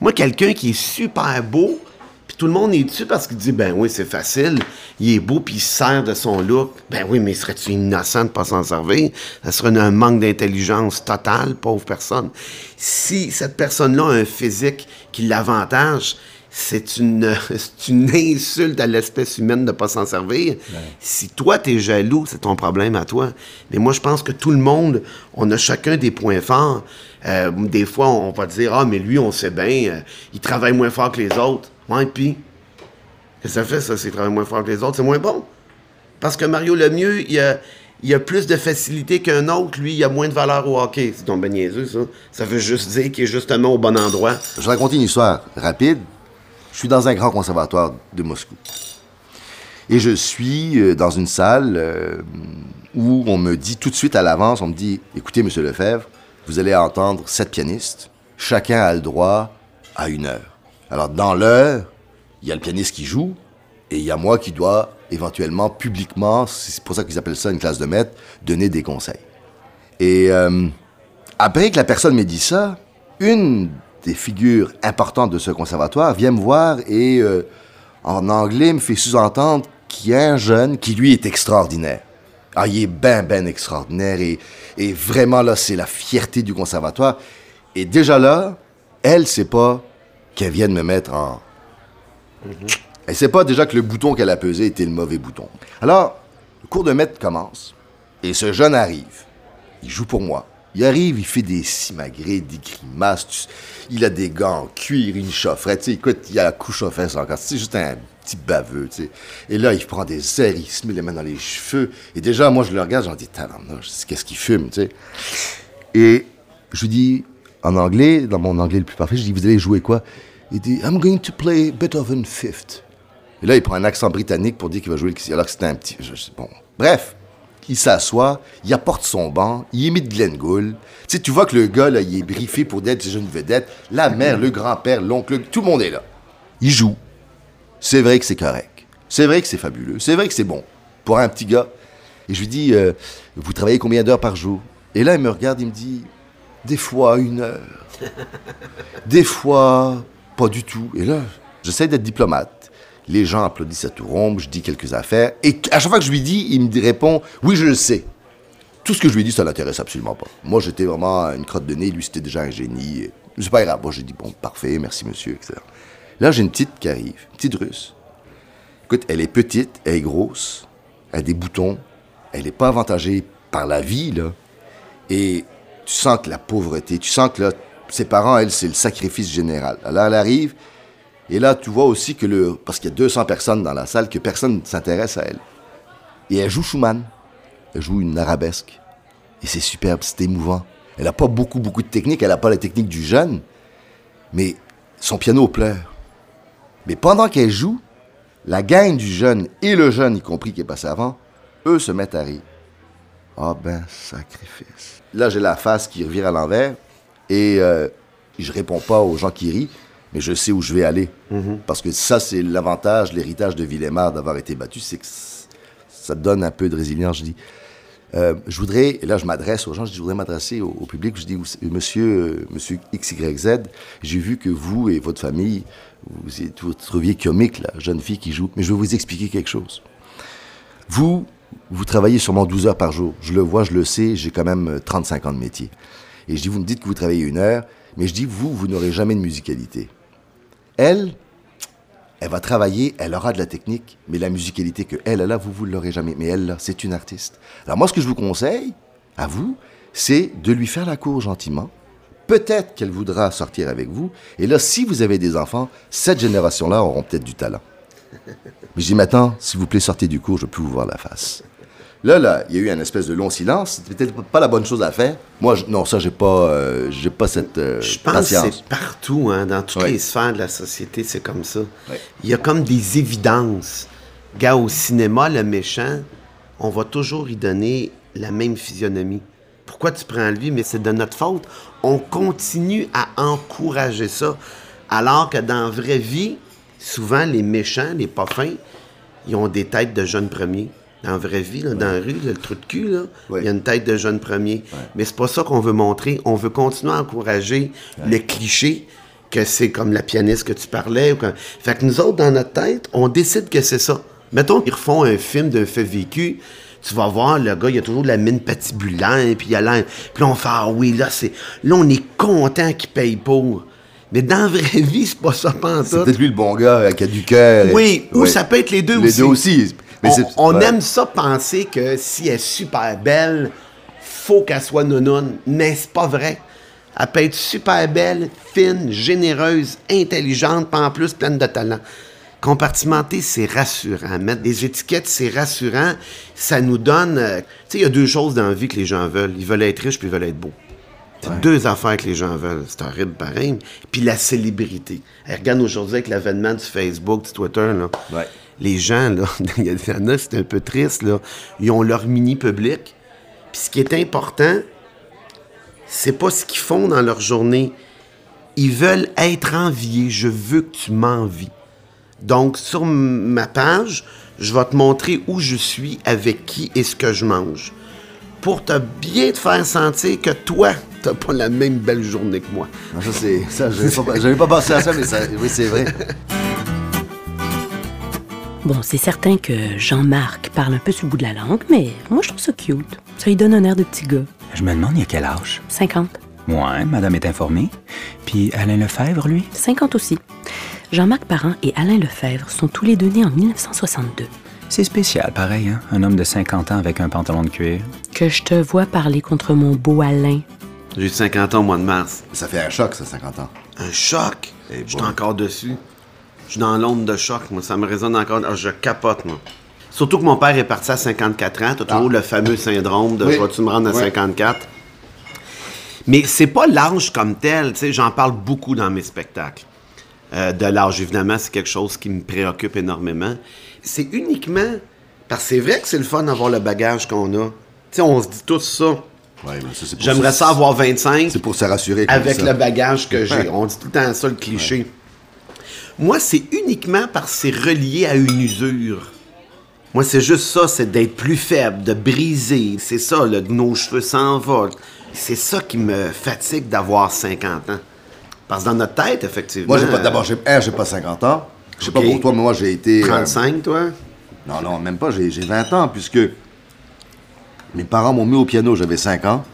Moi, quelqu'un qui est super beau, puis tout le monde est dessus parce qu'il dit, ben oui, c'est facile. Il est beau, puis il se sert de son look. Ben oui, mais serais-tu innocent de pas s'en servir? Ça serait un manque d'intelligence totale, pauvre personne. Si cette personne-là a un physique qui l'avantage, c'est une, insulte à l'espèce humaine de ne pas s'en servir. Si toi, tu es jaloux, c'est ton problème à toi. Mais moi, je pense que tout le monde, on a chacun des points forts. Euh, des fois, on va dire, ah, mais lui, on sait bien, euh, il travaille moins fort que les autres. Ouais, puis, qu'est-ce que ça fait, ça, s'il travaille moins fort que les autres? C'est moins bon. Parce que Mario Lemieux, il a, il a plus de facilité qu'un autre. Lui, il a moins de valeur au hockey. C'est donc ben niaiseux, ça. Ça veut juste dire qu'il est justement au bon endroit.
Je vais raconter une histoire rapide. Je suis dans un grand conservatoire de Moscou. Et je suis euh, dans une salle euh, où on me dit tout de suite à l'avance, on me dit, écoutez, monsieur Lefebvre, vous allez entendre sept pianistes. Chacun a le droit à une heure. Alors, dans l'heure, il y a le pianiste qui joue et il y a moi qui dois éventuellement, publiquement, c'est pour ça qu'ils appellent ça une classe de maître, donner des conseils. Et euh, après que la personne m'ait dit ça, une des figures importantes de ce conservatoire vient me voir et, euh, en anglais, me fait sous-entendre qu'il y a un jeune qui, lui, est extraordinaire. Ah, il est ben, ben extraordinaire et, et vraiment, là, c'est la fierté du conservatoire. Et déjà là, elle sait pas qu'elle vient de me mettre en... Elle sait pas déjà que le bouton qu'elle a pesé était le mauvais bouton. Alors, le cours de maître commence et ce jeune arrive. Il joue pour moi. Il arrive, il fait des simagrées, des grimaces. Il a des gants en cuir, une chaufferette. Tu sais, écoute, il a la couche aux fesses encore. C'est juste un petit baveux. Et là, il prend des airs, il se met les mains dans les cheveux. Et déjà, moi, je le regarde, j'en dis, tabarnouche, qu'est-ce qu'il fume. Et je lui dis, en anglais, dans mon anglais le plus parfait, je dis, vous allez jouer quoi? Il dit, I'm going to play Beethoven Fifth. Et là, il prend un accent britannique pour dire qu'il va jouer le alors que c'était un petit. bon. Bref, il s'assoit, il apporte son banc, il imite Glenn Gould. Tu tu vois que le gars, là, il est briefé pour d'être une vedette. La mère, le grand-père, l'oncle, le- tout le monde est là. Il joue. C'est vrai que c'est correct. C'est vrai que c'est fabuleux. C'est vrai que c'est bon. Pour un petit gars. Et je lui dis, euh, vous travaillez combien d'heures par jour? Et là, il me regarde, il me dit, des fois une heure. Des fois, pas du tout. Et là, j'essaie d'être diplomate. Les gens applaudissent à tout rompre, je dis quelques affaires. Et à chaque fois que je lui dis, il me répond, oui, je le sais. Tout ce que je lui dit, ça l'intéresse absolument pas. Moi, j'étais vraiment une crotte de nez, lui, c'était déjà un génie. C'est pas grave. Moi, j'ai dit, bon, parfait, merci monsieur, etc. Là, j'ai une petite qui arrive, une petite russe. Écoute, elle est petite, elle est grosse, elle a des boutons, elle n'est pas avantagée par la vie, là. Et tu sens que la pauvreté, tu sens que là, ses parents, elle, c'est le sacrifice général. Alors, elle arrive, et là, tu vois aussi que le. Parce qu'il y a 200 personnes dans la salle, que personne ne s'intéresse à elle. Et elle joue Schumann. Elle joue une arabesque. Et c'est superbe, c'est émouvant. Elle n'a pas beaucoup, beaucoup de technique. Elle n'a pas la technique du jeune. Mais son piano pleure. Mais pendant qu'elle joue, la gang du jeune et le jeune, y compris qui est passé avant, eux se mettent à rire. Ah ben, sacrifice. Là, j'ai la face qui revient à l'envers et euh, je réponds pas aux gens qui rient, mais je sais où je vais aller. Parce que ça, c'est l'avantage, l'héritage de Villemar d'avoir été battu, c'est que ça donne un peu de résilience. Je dis, euh, je voudrais, et là je m'adresse aux gens, je, dis, je voudrais m'adresser au, au public, je dis, monsieur, euh, monsieur XYZ, j'ai vu que vous et votre famille, vous, vous trouviez comique la jeune fille qui joue, mais je vais vous expliquer quelque chose. Vous, vous travaillez sûrement 12 heures par jour. Je le vois, je le sais, j'ai quand même euh, 35 ans de métier. Et je dis, vous me dites que vous travaillez une heure, mais je dis, vous, vous n'aurez jamais de musicalité. Elle, elle va travailler, elle aura de la technique, mais la musicalité que elle a, vous, vous ne l'aurez jamais. Mais elle, là, c'est une artiste. Alors moi, ce que je vous conseille, à vous, c'est de lui faire la cour gentiment. Peut-être qu'elle voudra sortir avec vous. Et là, si vous avez des enfants, cette génération-là auront peut-être du talent. Mais je dis maintenant, s'il vous plaît, sortez du cours, je peux vous voir la face. Là, là, il y a eu un espèce de long silence. C'était peut-être pas la bonne chose à faire. Moi, je- non, ça, j'ai pas, euh, j'ai pas cette euh,
Je pense
patience.
que c'est partout, hein, dans toutes
Ouais.
les sphères de la société, c'est comme ça.
Ouais.
Il y a comme des évidences. Gars, au cinéma, le méchant, on va toujours y donner la même physionomie. Pourquoi tu prends lui? Mais c'est de notre faute. On continue à encourager ça. Alors que dans la vraie vie, souvent, les méchants, les pas fins, ils ont des têtes de jeunes premiers. Dans la vraie vie, là, dans la rue, là, le trou de cul, là, il
Ouais.
y a une tête de jeune premier. Mais c'est pas ça qu'on veut montrer. On veut continuer à encourager le cliché que c'est comme la pianiste que tu parlais. ou que- Fait que nous autres, dans notre tête, on décide que c'est ça. Mettons qu'ils refont un film d'un fait vécu. Tu vas voir, le gars, il a toujours la mine patibulaire, puis il a l'air... Puis là, on fait, ah oui, là, c'est... Là, on est content qu'il paye pour. Mais dans la vraie vie, c'est pas ça,
C'est
pantoute.
peut-être lui le bon gars euh, qui a du cœur. et-
Oui, ou
Ouais.
ça peut être les deux
Les
aussi.
deux aussi. Mais
on aime ça penser que si elle est super belle, faut qu'elle soit nounoune. Mais c'est pas vrai. Elle peut être super belle, fine, généreuse, intelligente, pas en plus pleine de talent. Compartimenter, c'est rassurant. Mettre des étiquettes, c'est rassurant. Ça nous donne. euh, tu sais, il y a deux choses dans la vie que les gens veulent. Ils veulent être riches puis ils veulent être beaux. C'est deux affaires que les gens veulent. C'est horrible pareil. Puis la célébrité. Hey, regarde aujourd'hui avec l'avènement du Facebook, du Twitter, là.
Ouais.
Les gens, là, il y en a, c'est un peu triste, là. Ils ont leur mini-public. Puis ce qui est important, c'est pas ce qu'ils font dans leur journée. Ils veulent être enviés. Je veux que tu m'envies. Donc, sur ma page, je vais te montrer où je suis, avec qui et ce que je mange. Pour te bien te faire sentir que toi, t'as pas la même belle journée que moi.
Non, ça, c'est. Ça, j'avais pas, pensé à ça, mais ça, oui, c'est vrai.
Bon, c'est certain que Jean-Marc parle un peu sur le bout de la langue, mais moi, je trouve ça cute. Ça lui donne un air de petit gars.
Je me demande, il a quel âge?
50.
Ouais, madame est informée. Puis Alain Lefebvre, lui?
50 aussi. Jean-Marc Parent et Alain Lefebvre sont tous les deux nés en 1962.
C'est spécial, pareil, hein? Un homme de 50 ans avec un pantalon de cuir.
Que je te vois parler contre mon beau Alain.
J'ai eu 50 ans au mois de mars.
Ça fait un choc, ça, 50 ans.
Un choc?
Eh
Je suis encore dessus. Je suis dans l'onde de choc, moi. Ça me résonne encore. Ah, je capote, moi. Surtout que mon père est parti à 54 ans. T'as toujours le fameux syndrome de
Ah. Oui.
je vais-tu me rendre à
Ouais.
54? Mais c'est pas l'âge comme tel. Tu j'en parle beaucoup dans mes spectacles. Euh, de l'âge, évidemment, c'est quelque chose qui me préoccupe énormément. C'est uniquement parce que c'est vrai que c'est le fun d'avoir le bagage qu'on a. Tu sais, on se dit tous ça.
Ouais, mais ça,
J'aimerais ça avoir 25
C'est pour se rassurer.
avec
ça.
le bagage que j'ai.
Ouais.
On dit tout le temps ça, le cliché. Moi, c'est uniquement parce que c'est relié à une usure. Moi, c'est juste ça, c'est d'être plus faible, de briser. C'est ça, là, nos cheveux s'envolent. C'est ça qui me fatigue d'avoir 50 ans. Parce que dans notre tête, effectivement...
Moi, j'ai pas. D'abord, j'ai, un, j'ai pas 50 ans. Je sais pas pour toi, mais moi, j'ai été. euh,
35, toi?
non, non, même pas. J'ai, j'ai 20 ans, puisque. Mes parents m'ont mis au piano, j'avais 5 ans.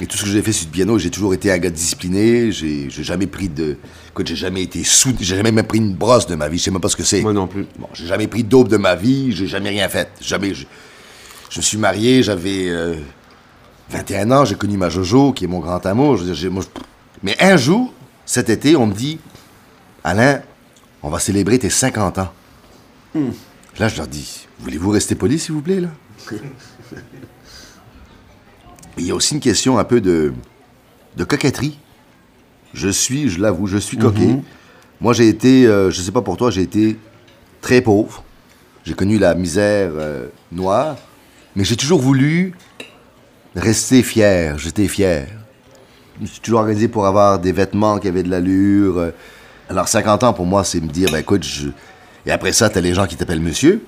Et tout ce que j'ai fait sur le piano, j'ai toujours été un gars discipliné. J'ai jamais pris de. Écoute, j'ai jamais été sous. J'ai jamais même pris une brosse de ma vie. Je sais même pas ce que c'est.
Moi non plus.
Bon, j'ai jamais pris d'aube de ma vie. J'ai jamais rien fait. Jamais. Je, je me suis marié, j'avais euh, 21 ans. J'ai connu ma Jojo, qui est mon grand amour. Je veux dire, j'ai- moi, je- Mais un jour, cet été, on me dit Alain, on va célébrer tes 50 ans. Là, je leur dis Voulez-vous rester poli, s'il vous plaît, là? Il y a aussi une question un peu de, de coquetterie. Je suis, je l'avoue, je suis coquet. Moi, j'ai été, euh, je sais pas pour toi, j'ai été très pauvre. J'ai connu la misère euh, noire. Mais j'ai toujours voulu rester fier. J'étais fier. Je me suis toujours organisé pour avoir des vêtements qui avaient de l'allure. Alors, 50 ans, pour moi, c'est me dire, ben écoute, je... Et après ça, t'as les gens qui t'appellent monsieur.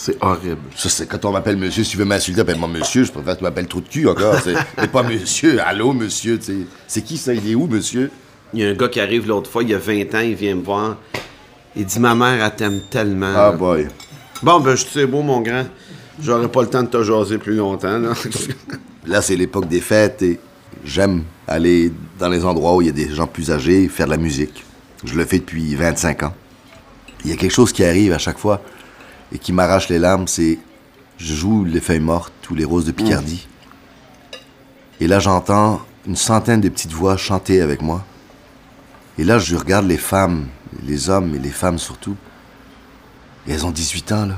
C'est horrible.
Ça, c'est quand on m'appelle monsieur, si tu veux m'insulter, appelle-moi monsieur, je préfère que tu m'appelles trou de cul encore. C'est mais pas monsieur, allô monsieur, tu sais. C'est qui ça, il est où monsieur?
Il y a un gars qui arrive l'autre fois, il y a 20 ans, il vient me voir. Il dit Ma mère, elle t'aime tellement.
Ah boy.
Bon, ben, je sais beau, mon grand. J'aurais pas le temps de te jaser plus longtemps, là.
Là, c'est l'époque des fêtes et j'aime aller dans les endroits où il y a des gens plus âgés, faire de la musique. Je le fais depuis 25 ans. Il y a quelque chose qui arrive à chaque fois et qui m'arrache les larmes, c'est je joue les feuilles mortes ou les roses de Picardie. Et là, j'entends une centaine de petites voix chanter avec moi. Et là, je regarde les femmes, les hommes et les femmes surtout. Et elles ont 18 ans, là.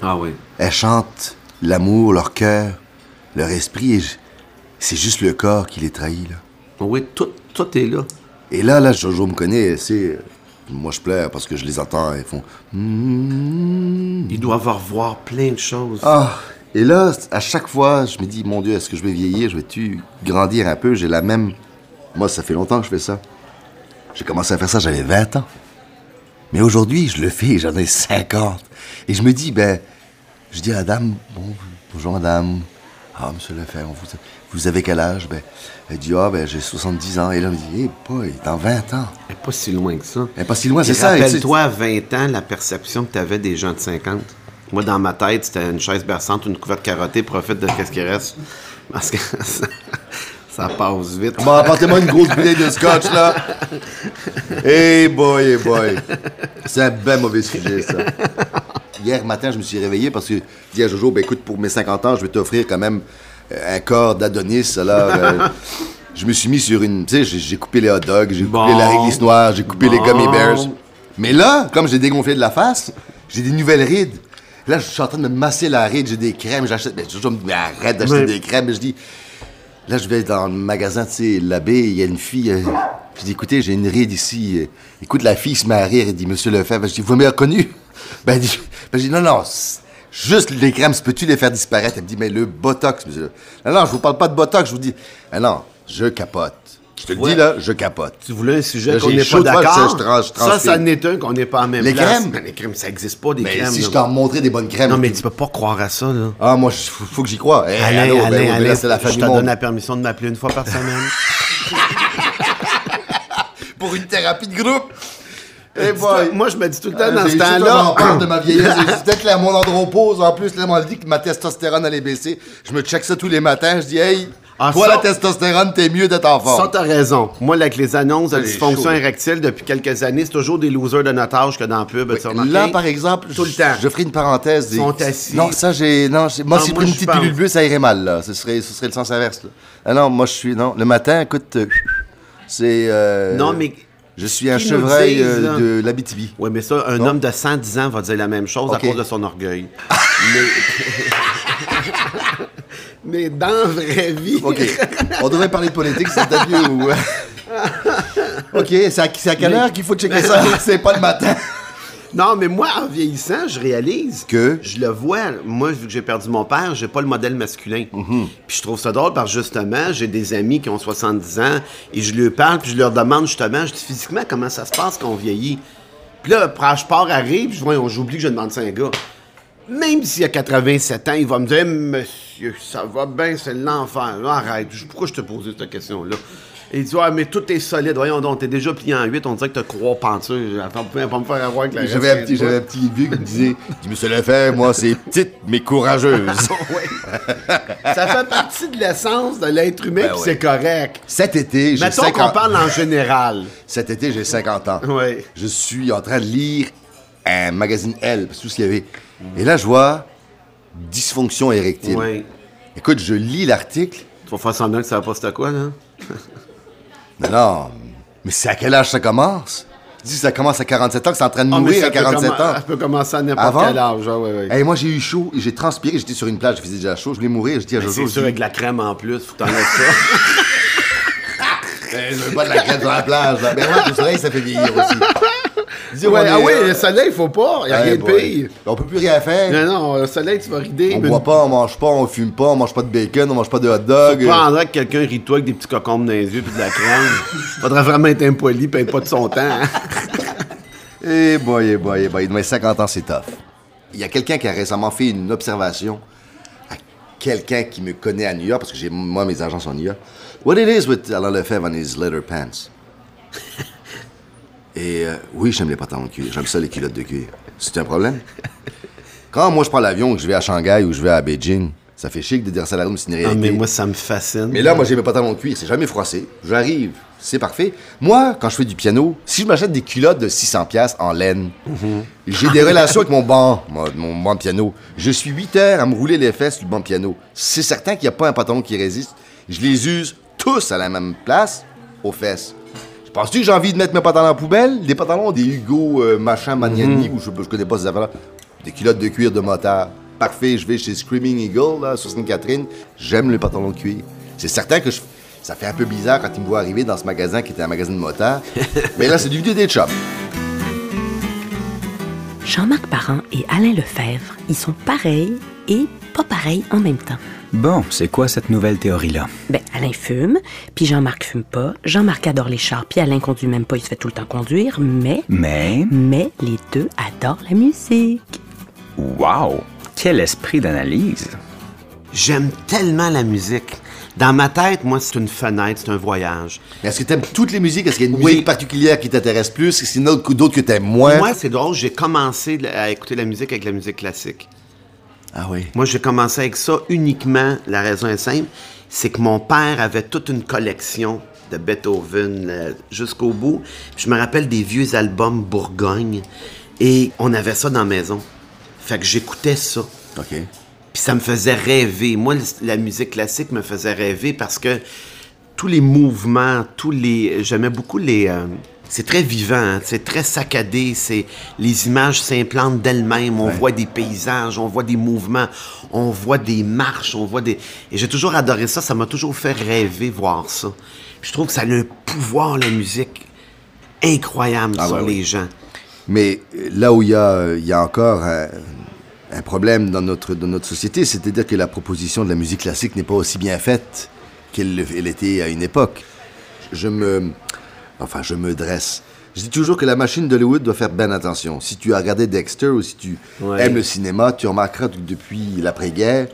ah oui.
Elles chantent l'amour, leur cœur, leur esprit, et c'est juste le corps qui les trahit, là.
Oui, tout, tout est là.
Et là, là, Jojo me connaît, c'est... Moi, je pleure parce que je les entends, elles font...
Ils doivent revoir plein de choses.
Ah! Et là, à chaque fois, je me dis, mon Dieu, est-ce que je vais vieillir? Je vais-tu grandir un peu? J'ai la même... Moi, ça fait longtemps que je fais ça. J'ai commencé à faire ça, j'avais 20 ans. Mais aujourd'hui, je le fais, j'en ai 50. Et je me dis, ben... Je dis à la dame, bon, bonjour madame. Ah, monsieur Lefebvre, vous, vous avez quel âge? Ben, elle dit, ah, ben, j'ai 70 ans. Et là, elle me dit, hey, boy, dans 20 ans.
Elle pas si loin que ça.
Elle pas si loin, c'est ça.
Rappelle-toi, à 20 ans, la perception que tu avais des gens de 50. Moi, dans ma tête, c'était une chaise berçante, une couverte carottée, profite de ce qui reste. Parce que ça, ça passe vite.
Bon, apportez-moi une grosse bouteille de scotch, là. Hey boy, hey boy. C'est un ben mauvais sujet, ça. Hier matin, je me suis réveillé parce que je dis à Jojo, ben écoute, pour mes 50 ans, je vais t'offrir quand même un corps d'Adonis. Alors, euh, je me suis mis sur une. Tu sais, j'ai- coupé les hot dogs, j'ai
Bon.
coupé la réglisse noire, j'ai coupé les gummy bears. Mais là, comme j'ai dégonflé de la face, j'ai des nouvelles rides. Là, je suis en train de me masser la ride, j'ai des crèmes, j'achète. Mais Jojo me mais arrête d'acheter
Mais-
des crèmes. Mais je dis, Là, je vais dans le magasin, tu sais, l'abbé, il y a une fille. euh, je dis, écoutez, j'ai une ride ici. euh, écoute, la fille se met à rire et dit, Monsieur Lefebvre, je dis, vous m'avez reconnu? Ben, elle dit, ben, je dis, non, non, juste les crèmes, peux-tu les faire disparaître? Elle me dit, mais le botox, monsieur. Non, non, je vous parle pas de botox, je vous dis, ah non, je capote. Je te le
Ouais.
dis, là, je capote.
Tu voulais un sujet qu'on n'est pas d'accord?
ça, je trans- je
ça, n'est un qu'on n'est pas en même
Les
place.
crèmes?
Mais les crèmes, ça n'existe pas, des
Mais
crèmes.
si je t'en montrais des bonnes crèmes.
Non, mais tu peux pas croire à ça, là.
Ah, moi, il faut, faut que j'y croie. Hey,
Alain,
allô, ben,
Alain, Alain,
c'est la
je te donne la permission de m'appeler une fois par semaine.
Pour une thérapie de groupe. Boy.
Moi, je me dis tout le temps
Euh,
dans ce temps-là.
rempart de ma vieillesse. Peut-être là, mon andropause. En plus, là, on dit que ma testostérone allait baisser. Je me check ça tous les matins. Je dis, hey,
Ah,
toi,
ça-
la testostérone, t'es mieux d'être en
Ça,
forme.
t'as raison. Moi, avec les annonces de dysfonction érectile depuis quelques années, c'est toujours des losers de notre âge que dans la pub.
Là, par exemple,
Tout le
je-
temps.
je ferai une parenthèse.
Ils sont assis.
Non, ça, j'ai. Non, moi,
Ah,
si j'ai pris une petite pilule bleue, ça irait mal, là. Ce serait, ce serait le sens inverse, là. Ah non, moi, je suis. Non, le matin, écoute, euh, c'est. euh,
Non, mais.
Je suis un chevreuil
disent,
euh,
là?
de l'Abitibi.
Oui, mais ça, un homme de 110 ans va dire la même chose à cause de son orgueil. mais... mais dans la vraie vie.
OK. On devrait parler de politique, c'est peut-être mieux. ou- OK, c'est à, à quelle heure qu'il faut checker ça? C'est pas le matin.
Non, mais moi, en vieillissant, je réalise
Que?
je le vois. Moi, vu que j'ai perdu mon père, j'ai pas le modèle masculin.
Mhm.
Puis je trouve ça drôle parce que justement, j'ai des amis qui ont 70 ans et je leur parle puis je leur demande justement, je dis physiquement comment ça se passe quand on vieillit? Puis là, après, je pars arrive, je vois, j'oublie que je demande ça à un gars. Même s'il a 87 ans, il va me dire Monsieur, ça va bien, c'est l'enfer. Arrête, pourquoi je te posais cette question-là? Il dit, ouais, mais tout est solide. Voyons donc, t'es déjà plié en 8, on dirait que t'as trois pentures. Attends, pas me faire avoir avec la
J'avais un petit, j'avais un petit vieux qui me disait, dis Monsieur Lefebvre, moi c'est petite mais courageuse.
Ça fait partie de l'essence de l'être humain,
Ben
puis c'est correct.
Cet été, j'ai
Mettons
50
qu'on parle en général.
Cet été, j'ai 50 ans.
Ouais.
Je suis en train de lire un magazine Elle, c'est tout ce qu'il y avait. Et là, je vois dysfonction érectile. Écoute, je lis l'article.
Tu vas faire semblant que ça va pas c'était quoi, là?
Non, non, mais c'est à quel âge ça commence? Dis, ça commence à 47 ans, que c'est en train de
Ah, mais
mourir à
peut
47
commen-
ans.
Ça peut commencer à n'importe quel âge. ah, ouais, ouais.
Hey, moi, j'ai eu chaud, j'ai transpiré, j'étais sur une plage, je faisais déjà chaud, je voulais mourir, je dis à
Mais
Jojo,
c'est sûr, avec de la crème en plus, faut que t'enlèves ça.
Eh, je veux pas de la crème sur la plage. là. Mais moi, le soleil, ça fait vieillir aussi. Dis,
Ouais,
est-
ah oui, le soleil, faut pas. Y a
Hey,
rien de pire.
On peut plus rien faire.
Non, non, le soleil, tu vas rider.
On
mais
boit pas, on mange pas, on fume pas, on mange pas de bacon, on mange pas de hot dog.
Tu prendrais que quelqu'un rit toi avec des petits cocombes dans les yeux puis de la crème. Faudrait vraiment être impoli être pas de son temps. hein.
Eh boy, eh boy, eh boy, mais 50 ans, c'est tough. Il y a quelqu'un qui a récemment fait une observation à quelqu'un qui me connaît à New York, parce que j'ai, moi, mes agents sont à New York. What it is with Alain Lefebvre on his leather pants? Et euh, oui, j'aime les pantalons de cuir. J'aime ça, les culottes de cuir. C'est un problème? Quand moi, je prends l'avion, que je vais à Shanghai ou je vais à Beijing, ça fait chic de dire ça à la mais c'est une
Ah, mais moi, ça me fascine.
Mais là, moi, j'ai mes pantalons de cuir, c'est jamais froissé. J'arrive, c'est parfait. Moi, quand je fais du piano, si je m'achète des culottes de 600 pièces en laine, j'ai des relations avec mon banc, mon, mon banc de piano. Je suis 8 heures à me rouler les fesses le banc de piano. C'est certain qu'il n'y a pas un pantalon qui résiste. Je les use tous à la même place, aux fesses. Penses-tu que j'ai envie de mettre mes pantalons en poubelle? Des pantalons, des Hugo euh, machin Magnani, ou je, je connais pas ces affaires-là. Des culottes de cuir de motard. Parfait, je vais chez Screaming Eagle, là, sur Sainte-Catherine. J'aime les pantalons de cuir. C'est certain que je- ça fait un peu bizarre quand ils me voient arriver dans ce magasin qui était un magasin de motard. Mais là, c'est du vidéo des chops.
Jean-Marc Parent et Alain Lefebvre, ils sont pareils et pas pareils en même temps.
Bon, c'est quoi cette nouvelle théorie-là?
Ben, Alain fume, puis Jean-Marc fume pas. Jean-Marc adore les chars, puis Alain conduit même pas, il se fait tout le temps conduire. Mais,
Mais,
mais les deux adorent la musique.
wow! Quel esprit d'analyse!
J'aime tellement la musique. Dans ma tête, moi, c'est une fenêtre, c'est un voyage.
Mais Est-ce que tu aimes toutes les musiques? Est-ce qu'il y a une
Oui.
musique particulière qui t'intéresse plus? Est-ce qu'il y en a d'autres que tu aimes moins?
Moi, c'est drôle, j'ai commencé à écouter la musique avec la musique classique.
Ah oui.
Moi, j'ai commencé avec ça uniquement. La raison est simple, c'est que mon père avait toute une collection de Beethoven euh, jusqu'au bout. Puis je me rappelle des vieux albums Bourgogne. Et on avait ça dans la maison. Fait que j'écoutais ça.
OK.
Puis ça me faisait rêver. Moi, la musique classique me faisait rêver parce que tous les mouvements, tous les. J'aimais beaucoup les. euh, c'est très vivant, hein, c'est très saccadé. C'est les images s'implantent d'elles-mêmes. On voit des paysages, on voit des mouvements, on voit des marches, on voit des. Et j'ai toujours adoré ça. Ça m'a toujours fait rêver voir ça. Puis je trouve que ça a un pouvoir la musique incroyable
Ah
sur
ouais,
les
oui.
gens.
Mais euh, là où il y a, il y a encore un, un problème dans notre, dans notre société, c'est-à-dire que la proposition de la musique classique n'est pas aussi bien faite qu'elle le- elle était à une époque. Je me... Enfin, je me dresse. Je dis toujours que la machine d'Hollywood doit faire bien attention. Si tu as regardé Dexter ou si tu
Ouais.
aimes le cinéma, tu remarqueras que depuis l'après-guerre,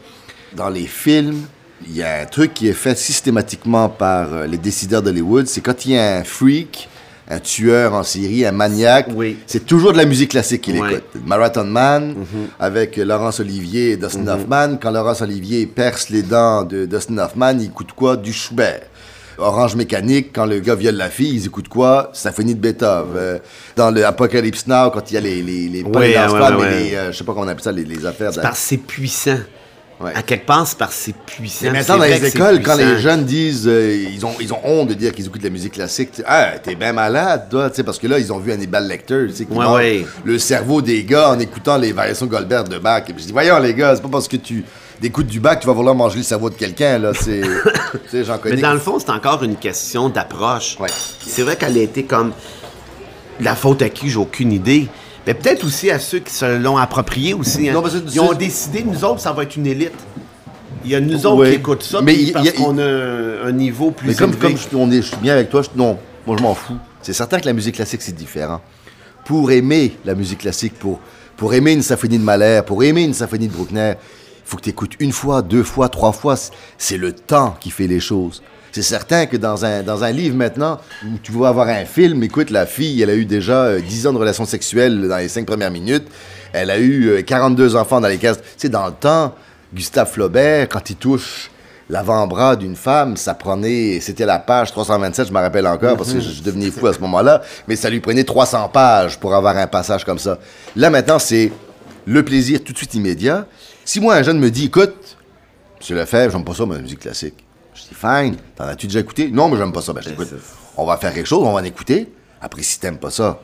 dans les films, il y a un truc qui est fait systématiquement par euh, les décideurs d'Hollywood, c'est quand il y a un freak, un tueur en série, un maniaque,
Oui.
c'est toujours de la musique classique qu'il
Ouais.
écoute. Marathon Man, avec Laurence Olivier et Dustin Hoffman. Quand Laurence Olivier perce les dents de Dustin Hoffman, il écoute quoi? Du Schubert. Orange Mécanique, quand le gars viole la fille, ils écoutent quoi? Symphonie de Beethoven. Euh, dans le Apocalypse Now, quand il y a les... les, les pas
Ouais,
les danse
ouais,
pas,
ouais,
mais
ouais.
les... euh, je sais pas comment on appelle ça, les, les affaires...
C'est parce que c'est puissant.
Ouais.
À quelque part, c'est parce que c'est puissant.
Mais maintenant, dans les écoles, quand les jeunes disent, euh, ils, ont, ils ont honte de dire qu'ils écoutent de la musique classique. Ah, t'es bien malade, toi, tu sais, parce que là, ils ont vu Hannibal Lecter, tu sais, qui
Ouais,
mange
ouais.
le cerveau des gars en écoutant les variations Goldberg de Bach. Et puis je dis, voyons, les gars, c'est pas parce que tu écoutes du Bach que tu vas vouloir manger le cerveau de quelqu'un, là, c'est. tu sais, j'en connais.
Mais dans le fond, c'est encore une question d'approche.
Ouais.
C'est vrai qu'elle a été comme la faute à qui, j'ai aucune idée. Mais peut-être aussi à ceux qui se l'ont approprié aussi. hein.
Non, parce que
Ils ont décidé, nous autres, ça va être une élite. Il y a nous autres
Ouais.
qui écoutent ça,
Mais y
parce
y a-
qu'on a un, un niveau plus
Mais comme,
élevé.
comme je, on est, je suis bien avec toi, je- non, moi je m'en fous. C'est certain que la musique classique, c'est différent. Pour aimer la musique classique, pour, pour aimer une symphonie de Mahler, pour aimer une symphonie de Bruckner, faut que tu écoutes une fois, deux fois, trois fois. C'est- C'est le temps qui fait les choses. C'est certain que dans un, dans un livre maintenant, où tu vas avoir un film, écoute, la fille, elle a eu déjà euh, 10 ans de relations sexuelles dans les 5 premières minutes. Elle a eu euh, 42 enfants dans les cases. Sais, dans le temps, Gustave Flaubert, quand il touche l'avant-bras d'une femme, ça prenait, c'était la page 327, je me rappelle encore, parce que je, je devenais fou à ce moment-là, mais ça lui prenait 300 pages pour avoir un passage comme ça. Là, maintenant, c'est le plaisir tout de suite immédiat. Si moi, un jeune me dit, écoute, Monsieur Lefebvre, j'aime pas ça, ma musique classique. Je dis, fine, t'en as-tu déjà écouté? Non, mais j'aime pas ça. Ben, je dis, écoute, on va faire quelque chose, on va en écouter. Après, si t'aimes pas ça,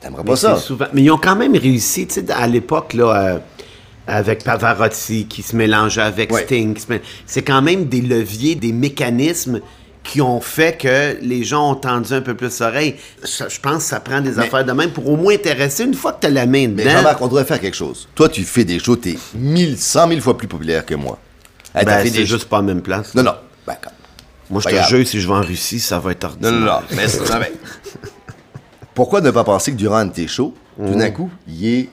t'aimeras pas ça.
souvent- Mais ils ont quand même réussi, tu sais, à l'époque, là, euh, avec Pavarotti qui se mélangeait avec
Ouais.
Sting. C'est quand même des leviers, des mécanismes qui ont fait que les gens ont tendu un peu plus l'oreille. Je, je pense que ça prend des affaires de même pour au moins intéresser une fois que t'as la main
Mais
dedans.
Jean-Marc, on devrait faire quelque chose. Toi, tu fais des shows, t'es mille, cent mille fois plus populaire que moi. Hey, t'as
ben, c'est
des
juste pas la même place.
Non, non. Ben, quand-
Moi, je te jure, si je vais en Russie, ça va être ordinaire.
non, non. Mais c'est- non, mais- Pourquoi ne pas penser que durant un de tes shows, tout
Mm.
d'un coup, il y ait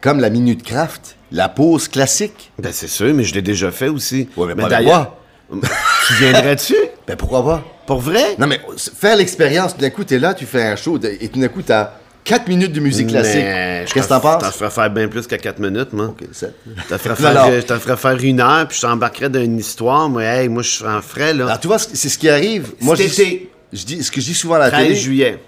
comme la minute craft, la pause classique?
Ben, c'est sûr, mais je l'ai déjà fait aussi.
Ouais, mais pas avec
d'ailleurs- tu viendrais-tu?
Ben, pourquoi pas?
Pour vrai?
Non, mais faire l'expérience, tout d'un coup, t'es là, tu fais un show, et tout d'un coup, t'as 4 minutes de musique classique. Qu'est-ce que
t'en-
t'en
Je t'en
penses?
ferais faire bien plus que 4 minutes, moi.
Ok, sept.
Je te ferais faire, ferais une heure, puis je t'embarquerais dans une histoire. Moi, hey, moi, je en ferais, là.
Alors, tu vois, c'est ce qui arrive. Moi, je je dis, ce que je dis souvent à la
13
télé.
juillet.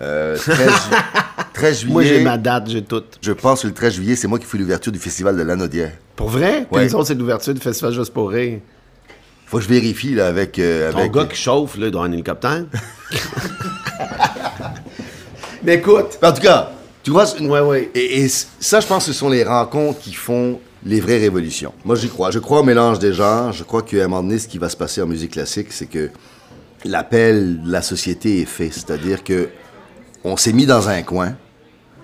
euh, 13, ju- 13 juillet.
Moi, j'ai ma date, j'ai tout.
Je pense que le 13 juillet, c'est moi qui fais l'ouverture du festival de l'Anaudière.
Pour vrai? Puis
Ouais.
nous autres, c'est l'ouverture du festival Juste pour rire?
Faut que je vérifie, là, avec. euh,
Ton
avec
gars qui chauffe, là, avoir un hélicoptère. Mais écoute.
En tout cas, tu vois, c'est une-
Ouais, ouais.
Et, et ça, je pense que ce sont les rencontres qui font les vraies révolutions. Moi, j'y crois. Je crois au mélange des genres. Je crois qu'à un moment donné, ce qui va se passer en musique classique, c'est que l'appel de la société est fait. C'est-à-dire que on s'est mis dans un coin,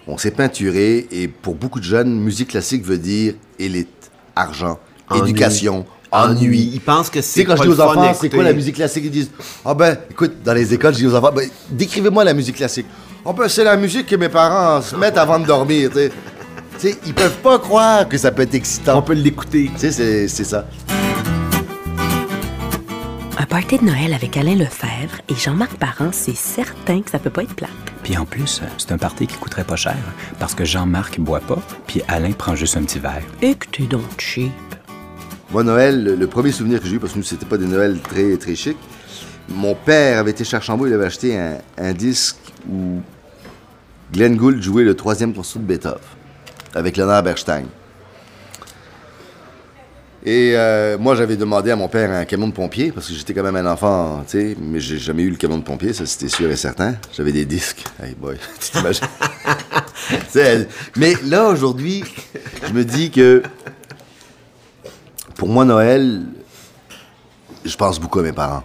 on s'est peinturé, et pour beaucoup de jeunes, musique classique veut dire élite, argent,
Ennui.
éducation,
Ennui. Ils pensent que
Tu sais,
c'est
quand je dis aux enfants, c'est quoi la musique classique Ils disent Ah ben, écoute, dans les écoles, je dis aux enfants ben, Décrivez-moi la musique classique. Ah ben, c'est la musique que mes parents se mettent avant de dormir. Tu sais. Ils peuvent pas croire que ça peut être excitant.
On peut l'écouter.
Tu sais, c'est- c'est ça.
Un party de Noël avec Alain Lefebvre et Jean-Marc Parent, c'est certain que ça peut pas être plate.
Puis en plus, c'est un party qui coûterait pas cher, parce que Jean-Marc boit pas, puis Alain prend juste un petit verre.
Et que t'es donc cheap.
Moi, Noël, le, premier souvenir que j'ai eu, parce que nous, c'était pas des Noëls très, très chics, mon père avait été chez Archambault, il avait acheté un, un disque où Glenn Gould jouait le troisième concert de Beethoven avec Leonard Bernstein. Et euh, moi, j'avais demandé à mon père un camion de pompier, parce que j'étais quand même un enfant, tu sais, mais j'ai jamais eu le camion de pompier, ça c'était sûr et certain. J'avais des disques. Hey boy, tu t'imagines? Mais là, aujourd'hui, je me dis que pour moi, Noël, je pense beaucoup à mes parents.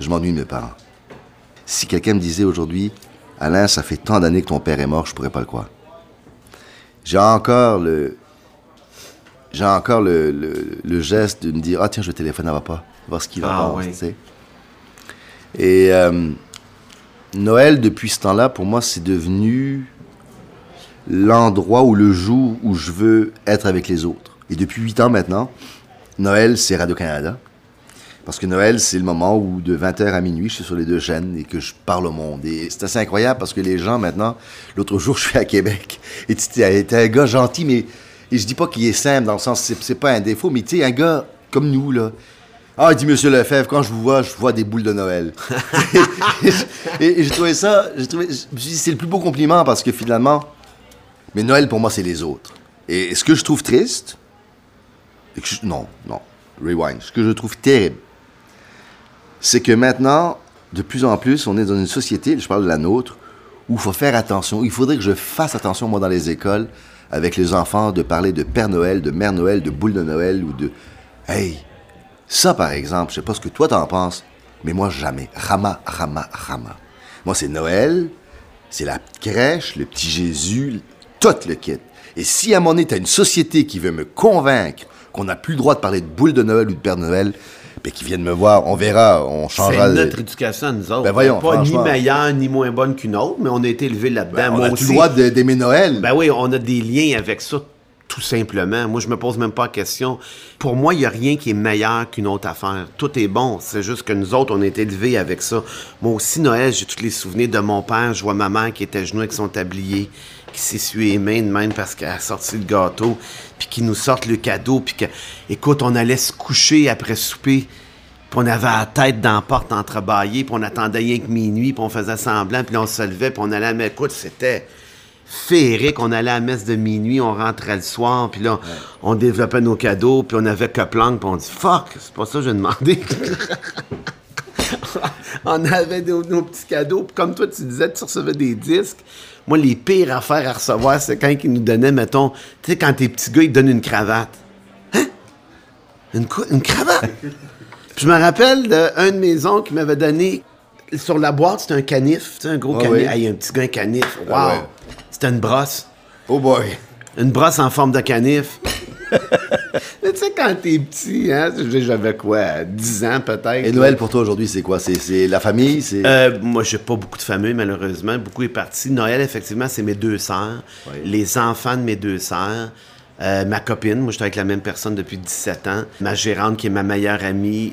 Je m'ennuie de mes parents. Si quelqu'un me disait aujourd'hui, Alain, ça fait tant d'années que ton père est mort, je pourrais pas le croire. J'ai encore le. J'ai encore le, le- le geste de me dire Ah, tiens, je téléphone à papa, voir ce qu'il en
Ah,
pense,
ouais.
tu sais. Et euh, Noël, depuis ce temps-là, pour moi, c'est devenu l'endroit ou le jour où je veux être avec les autres. Et depuis huit ans maintenant, Noël, c'est Radio-Canada. Parce que Noël, c'est le moment où de 20h à minuit, je suis sur les deux chaînes et que je parle au monde. Et c'est assez incroyable parce que les gens maintenant, l'autre jour, je suis à Québec et tu un gars gentil, mais et je dis pas qu'il est simple dans le sens, c'est c'est pas un défaut, mais tu sais, un gars comme nous, là. Ah, il dit Monsieur Lefebvre, quand je vous vois, je vois des boules de Noël. et et j'ai trouvé ça, j'ai trouvé, je me suis dit, c'est le plus beau compliment parce que finalement, mais Noël pour moi, c'est les autres. Et ce que je trouve triste, non, non, rewind. Ce que je trouve terrible, c'est que maintenant, de plus en plus, on est dans une société, je parle de la nôtre, où il faut faire attention. Il faudrait que je fasse attention, moi, dans les écoles, avec les enfants, de parler de Père Noël, de Mère Noël, de Boule de Noël, ou de... Hey, ça, par exemple, je sais pas ce que toi t'en penses, mais moi, jamais. Rama, rama, rama. Moi, c'est Noël, c'est la crèche, le petit Jésus, tout le kit. Et si à un moment donné, t'as une société qui veut me convaincre qu'on n'a plus le droit de parler de boule de Noël ou de Père Noël, ben qu'ils viennent me voir, on verra, on changera.
C'est notre éducation nous autres.
Ben voyons,
pas ni meilleure ni moins bonne qu'une autre, mais on a été élevés là-dedans.
Ben, on a
aussi.
le droit d'aimer Noël.
Ben oui, on a des liens avec ça tout simplement. Moi, je me pose même pas la question. Pour moi, il n'y a rien qui est meilleur qu'une autre affaire. Tout est bon. C'est juste que nous autres, on est élevés avec ça. Moi aussi, Noël, j'ai tous les souvenirs de mon père. Je vois ma mère qui était à genoux avec son tablier, qui s'essuyait les mains de même parce qu'elle a sorti le gâteau, puis qui nous sorte le cadeau, puis que, écoute, on allait se coucher après souper, puis on avait la tête dans la porte entrebâillée, puis on attendait rien que minuit, puis on faisait semblant, puis on se levait, puis on allait à la Écoute, c'était féerique. On allait à la messe de minuit, on rentrait le soir, puis là, on développait nos cadeaux, puis on avait que planque, puis on dit « Fuck, c'est pas ça que j'ai demandé. » On avait nos, nos petits cadeaux, puis comme toi, tu disais, tu recevais des disques. Moi, les pires affaires à recevoir, c'est quand ils nous donnaient, mettons, tu sais, quand tes petits gars, ils te donnent une cravate. Hein? Une, cravate? Puis je me rappelle d'un de mes oncles qui m'avait donné sur la boîte, c'était un canif, tu sais, un gros
Ah
canif.
oui.
Hey, un petit gars, un canif. Wow!
Ah ouais.
C'était une brosse.
Oh boy.
Une brosse en forme de canif. Sais, quand t'es petit, hein, j'avais quoi, 10 ans peut-être.
Et. Noël pour toi aujourd'hui, c'est quoi? C'est c'est la famille C'est
Euh, moi, j'ai pas beaucoup de famille, malheureusement. Beaucoup est parti. Noël, effectivement, c'est mes deux sœurs.
Oui.
Les enfants de mes deux sœurs. Euh, ma copine, moi, j'étais avec la même personne depuis 17 ans. Ma gérante, qui est ma meilleure amie.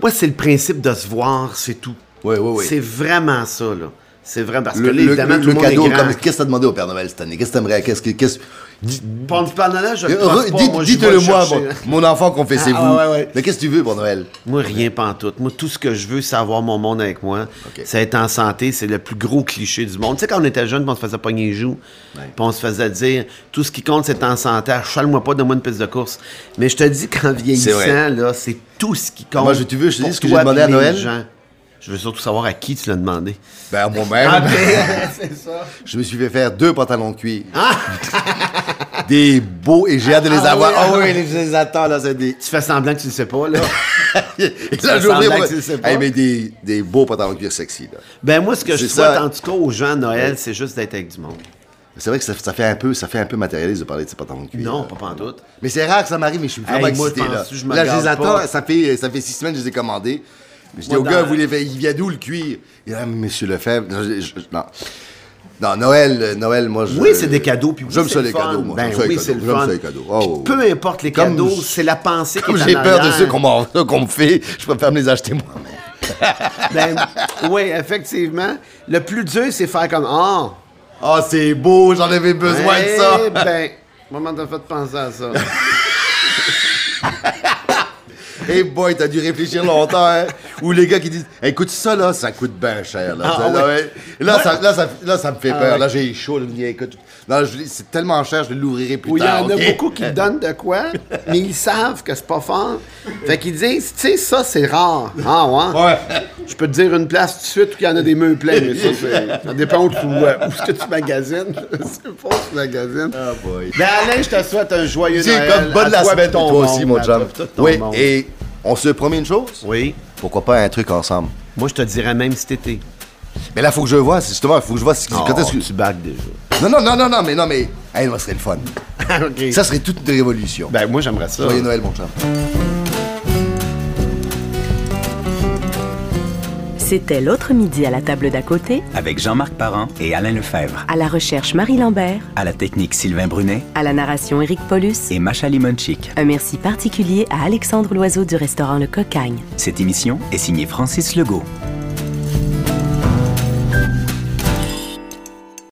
Moi, c'est le principe de se voir, c'est tout.
Oui, oui, oui.
C'est vraiment ça, là. C'est vrai, parce que là, évidemment,
le-
tout
le
monde
cadeau.
est grand.
comme- Qu'est-ce que t'as demandé au Père Noël cette année? Qu'est-ce que t'aimerais? Qu'est-ce que qu'est-ce?
Du Père Noël, je
Euh,
pense pas.
dites-
Moi, j'y vais
Dites-le moi,
chercher.
mon, enfant, confessez-vous.
Ah, ouais, ouais.
Mais qu'est-ce que tu veux pour Noël?
Moi, rien pantoute. Moi, tout ce que je veux, c'est avoir mon monde avec moi.
Ok.
C'est être en santé. C'est le plus gros cliché du monde. Tu sais, quand on était jeune, on se faisait pogner les joues. Puis on se faisait dire, tout ce qui compte, c'est en santé. Achale-moi pas, donne-moi une piste de course. Mais je te dis qu'en vieillissant,
vrai.
là, c'est tout ce qui compte.
Moi, je- tu veux, je te dis ce que j'ai demandé à Noël?
Je veux surtout savoir à qui tu l'as demandé.
Ben à moi-même.
Ah, ben, c'est ça.
Je me suis fait faire deux pantalons de cuir. des beaux et j'ai hâte de les
Ah,
avoir.
oui,
Ah
ah,
oui, je les attends là, c'est des.
Tu fais semblant que tu le sais pas, là?
Et
fais
là, j'ouvre
semblant
moi-
que tu le sais pas.
Hey, mais des, des beaux pantalons de cuir sexy là.
ben, moi, ce que je souhaite, en tout cas, aux gens à Noël, c'est juste d'être avec du monde.
C'est vrai que ça, ça fait un peu, ça fait un peu matérialiste de parler de ces pantalons de cuir.
Non,
là.
pas pantoute.
Mais c'est rare que ça m'arrive, mais je suis vraiment
Hey, moi,
excité là.
penses-tu, je
là, je les attends. Ça fait, ça fait six semaines que je les ai commandés. Je dis au gars, vous les, il vient d'où le cuir? Il dit, ah, Monsieur Lefebvre. Non, je- je- non. Non, Noël, euh, Noël, moi, je.
Oui, c'est des cadeaux. Puis oui,
J'aime
c'est
ça
le
les
fun.
cadeaux, moi.
Ben
J'aime ça les
oui,
cadeaux.
c'est le
J'aime
fun.
ça les cadeaux.
Puis
Oh.
peu importe les
Comme
cadeaux, c'est la pensée qui
Comme
en
j'ai peur de
arrière.
ceux qu'on m'en- ceux qu'on me fait, je préfère me les acheter moi-même.
Ben, oui, effectivement. Le plus dur, c'est faire comme Ah,
Ah, c'est beau, j'en avais besoin
eh
de ça.
Ben, moment t'as fait penser à ça.
Hey boy, t'as dû réfléchir longtemps, hein? Ou les gars qui disent, écoute, ça là, ça coûte bien cher. Là,
Ah, ouais.
là, ouais. ça, là, ça, là, ça me fait
Ah,
peur.
ouais.
Là, j'ai chaud. Là, je écoute, je c'est tellement cher, je l'ouvrirai plus
Où il y
tard.
en a beaucoup qui donnent de quoi, mais ils savent que c'est pas fort. Fait qu'ils disent, tu sais, ça, c'est rare. Ah, ouais?
Ouais.
Je peux te dire une place tout de suite où il y en a des meubles pleins, mais ça, c'est- ça dépend où, tu- où est-ce que tu magasines? c'est pas où tu magasines.
Ah, boy.
Ben Alain, je te souhaite un joyeux Noël.
comme bonne
à
la semaine toi aussi, mon chum. Oui, et on se promet une chose?
Oui.
Pourquoi pas un truc ensemble?
Moi, je te dirais même cet été.
Mais là, faut que je vois, c'est justement, faut que je vois ce-
Oh,
quand est-ce que.
tu bagues déjà.
Non, non, non, non, non, mais non, mais. Hey, ça serait le fun. Ça serait toute une révolution.
Ben, moi, j'aimerais ça.
Joyeux Noël, mon chum.
C'était l'autre midi à la table d'à côté,
Avec Jean-Marc Parent et Alain Lefebvre.
à la recherche Marie Lambert,
À la technique Sylvain Brunet
à la narration Éric Paulus.
et Macha Limonchik.
Un merci particulier à Alexandre Loiseau du restaurant Le Cocagne.
Cette émission est signée Francis Legault.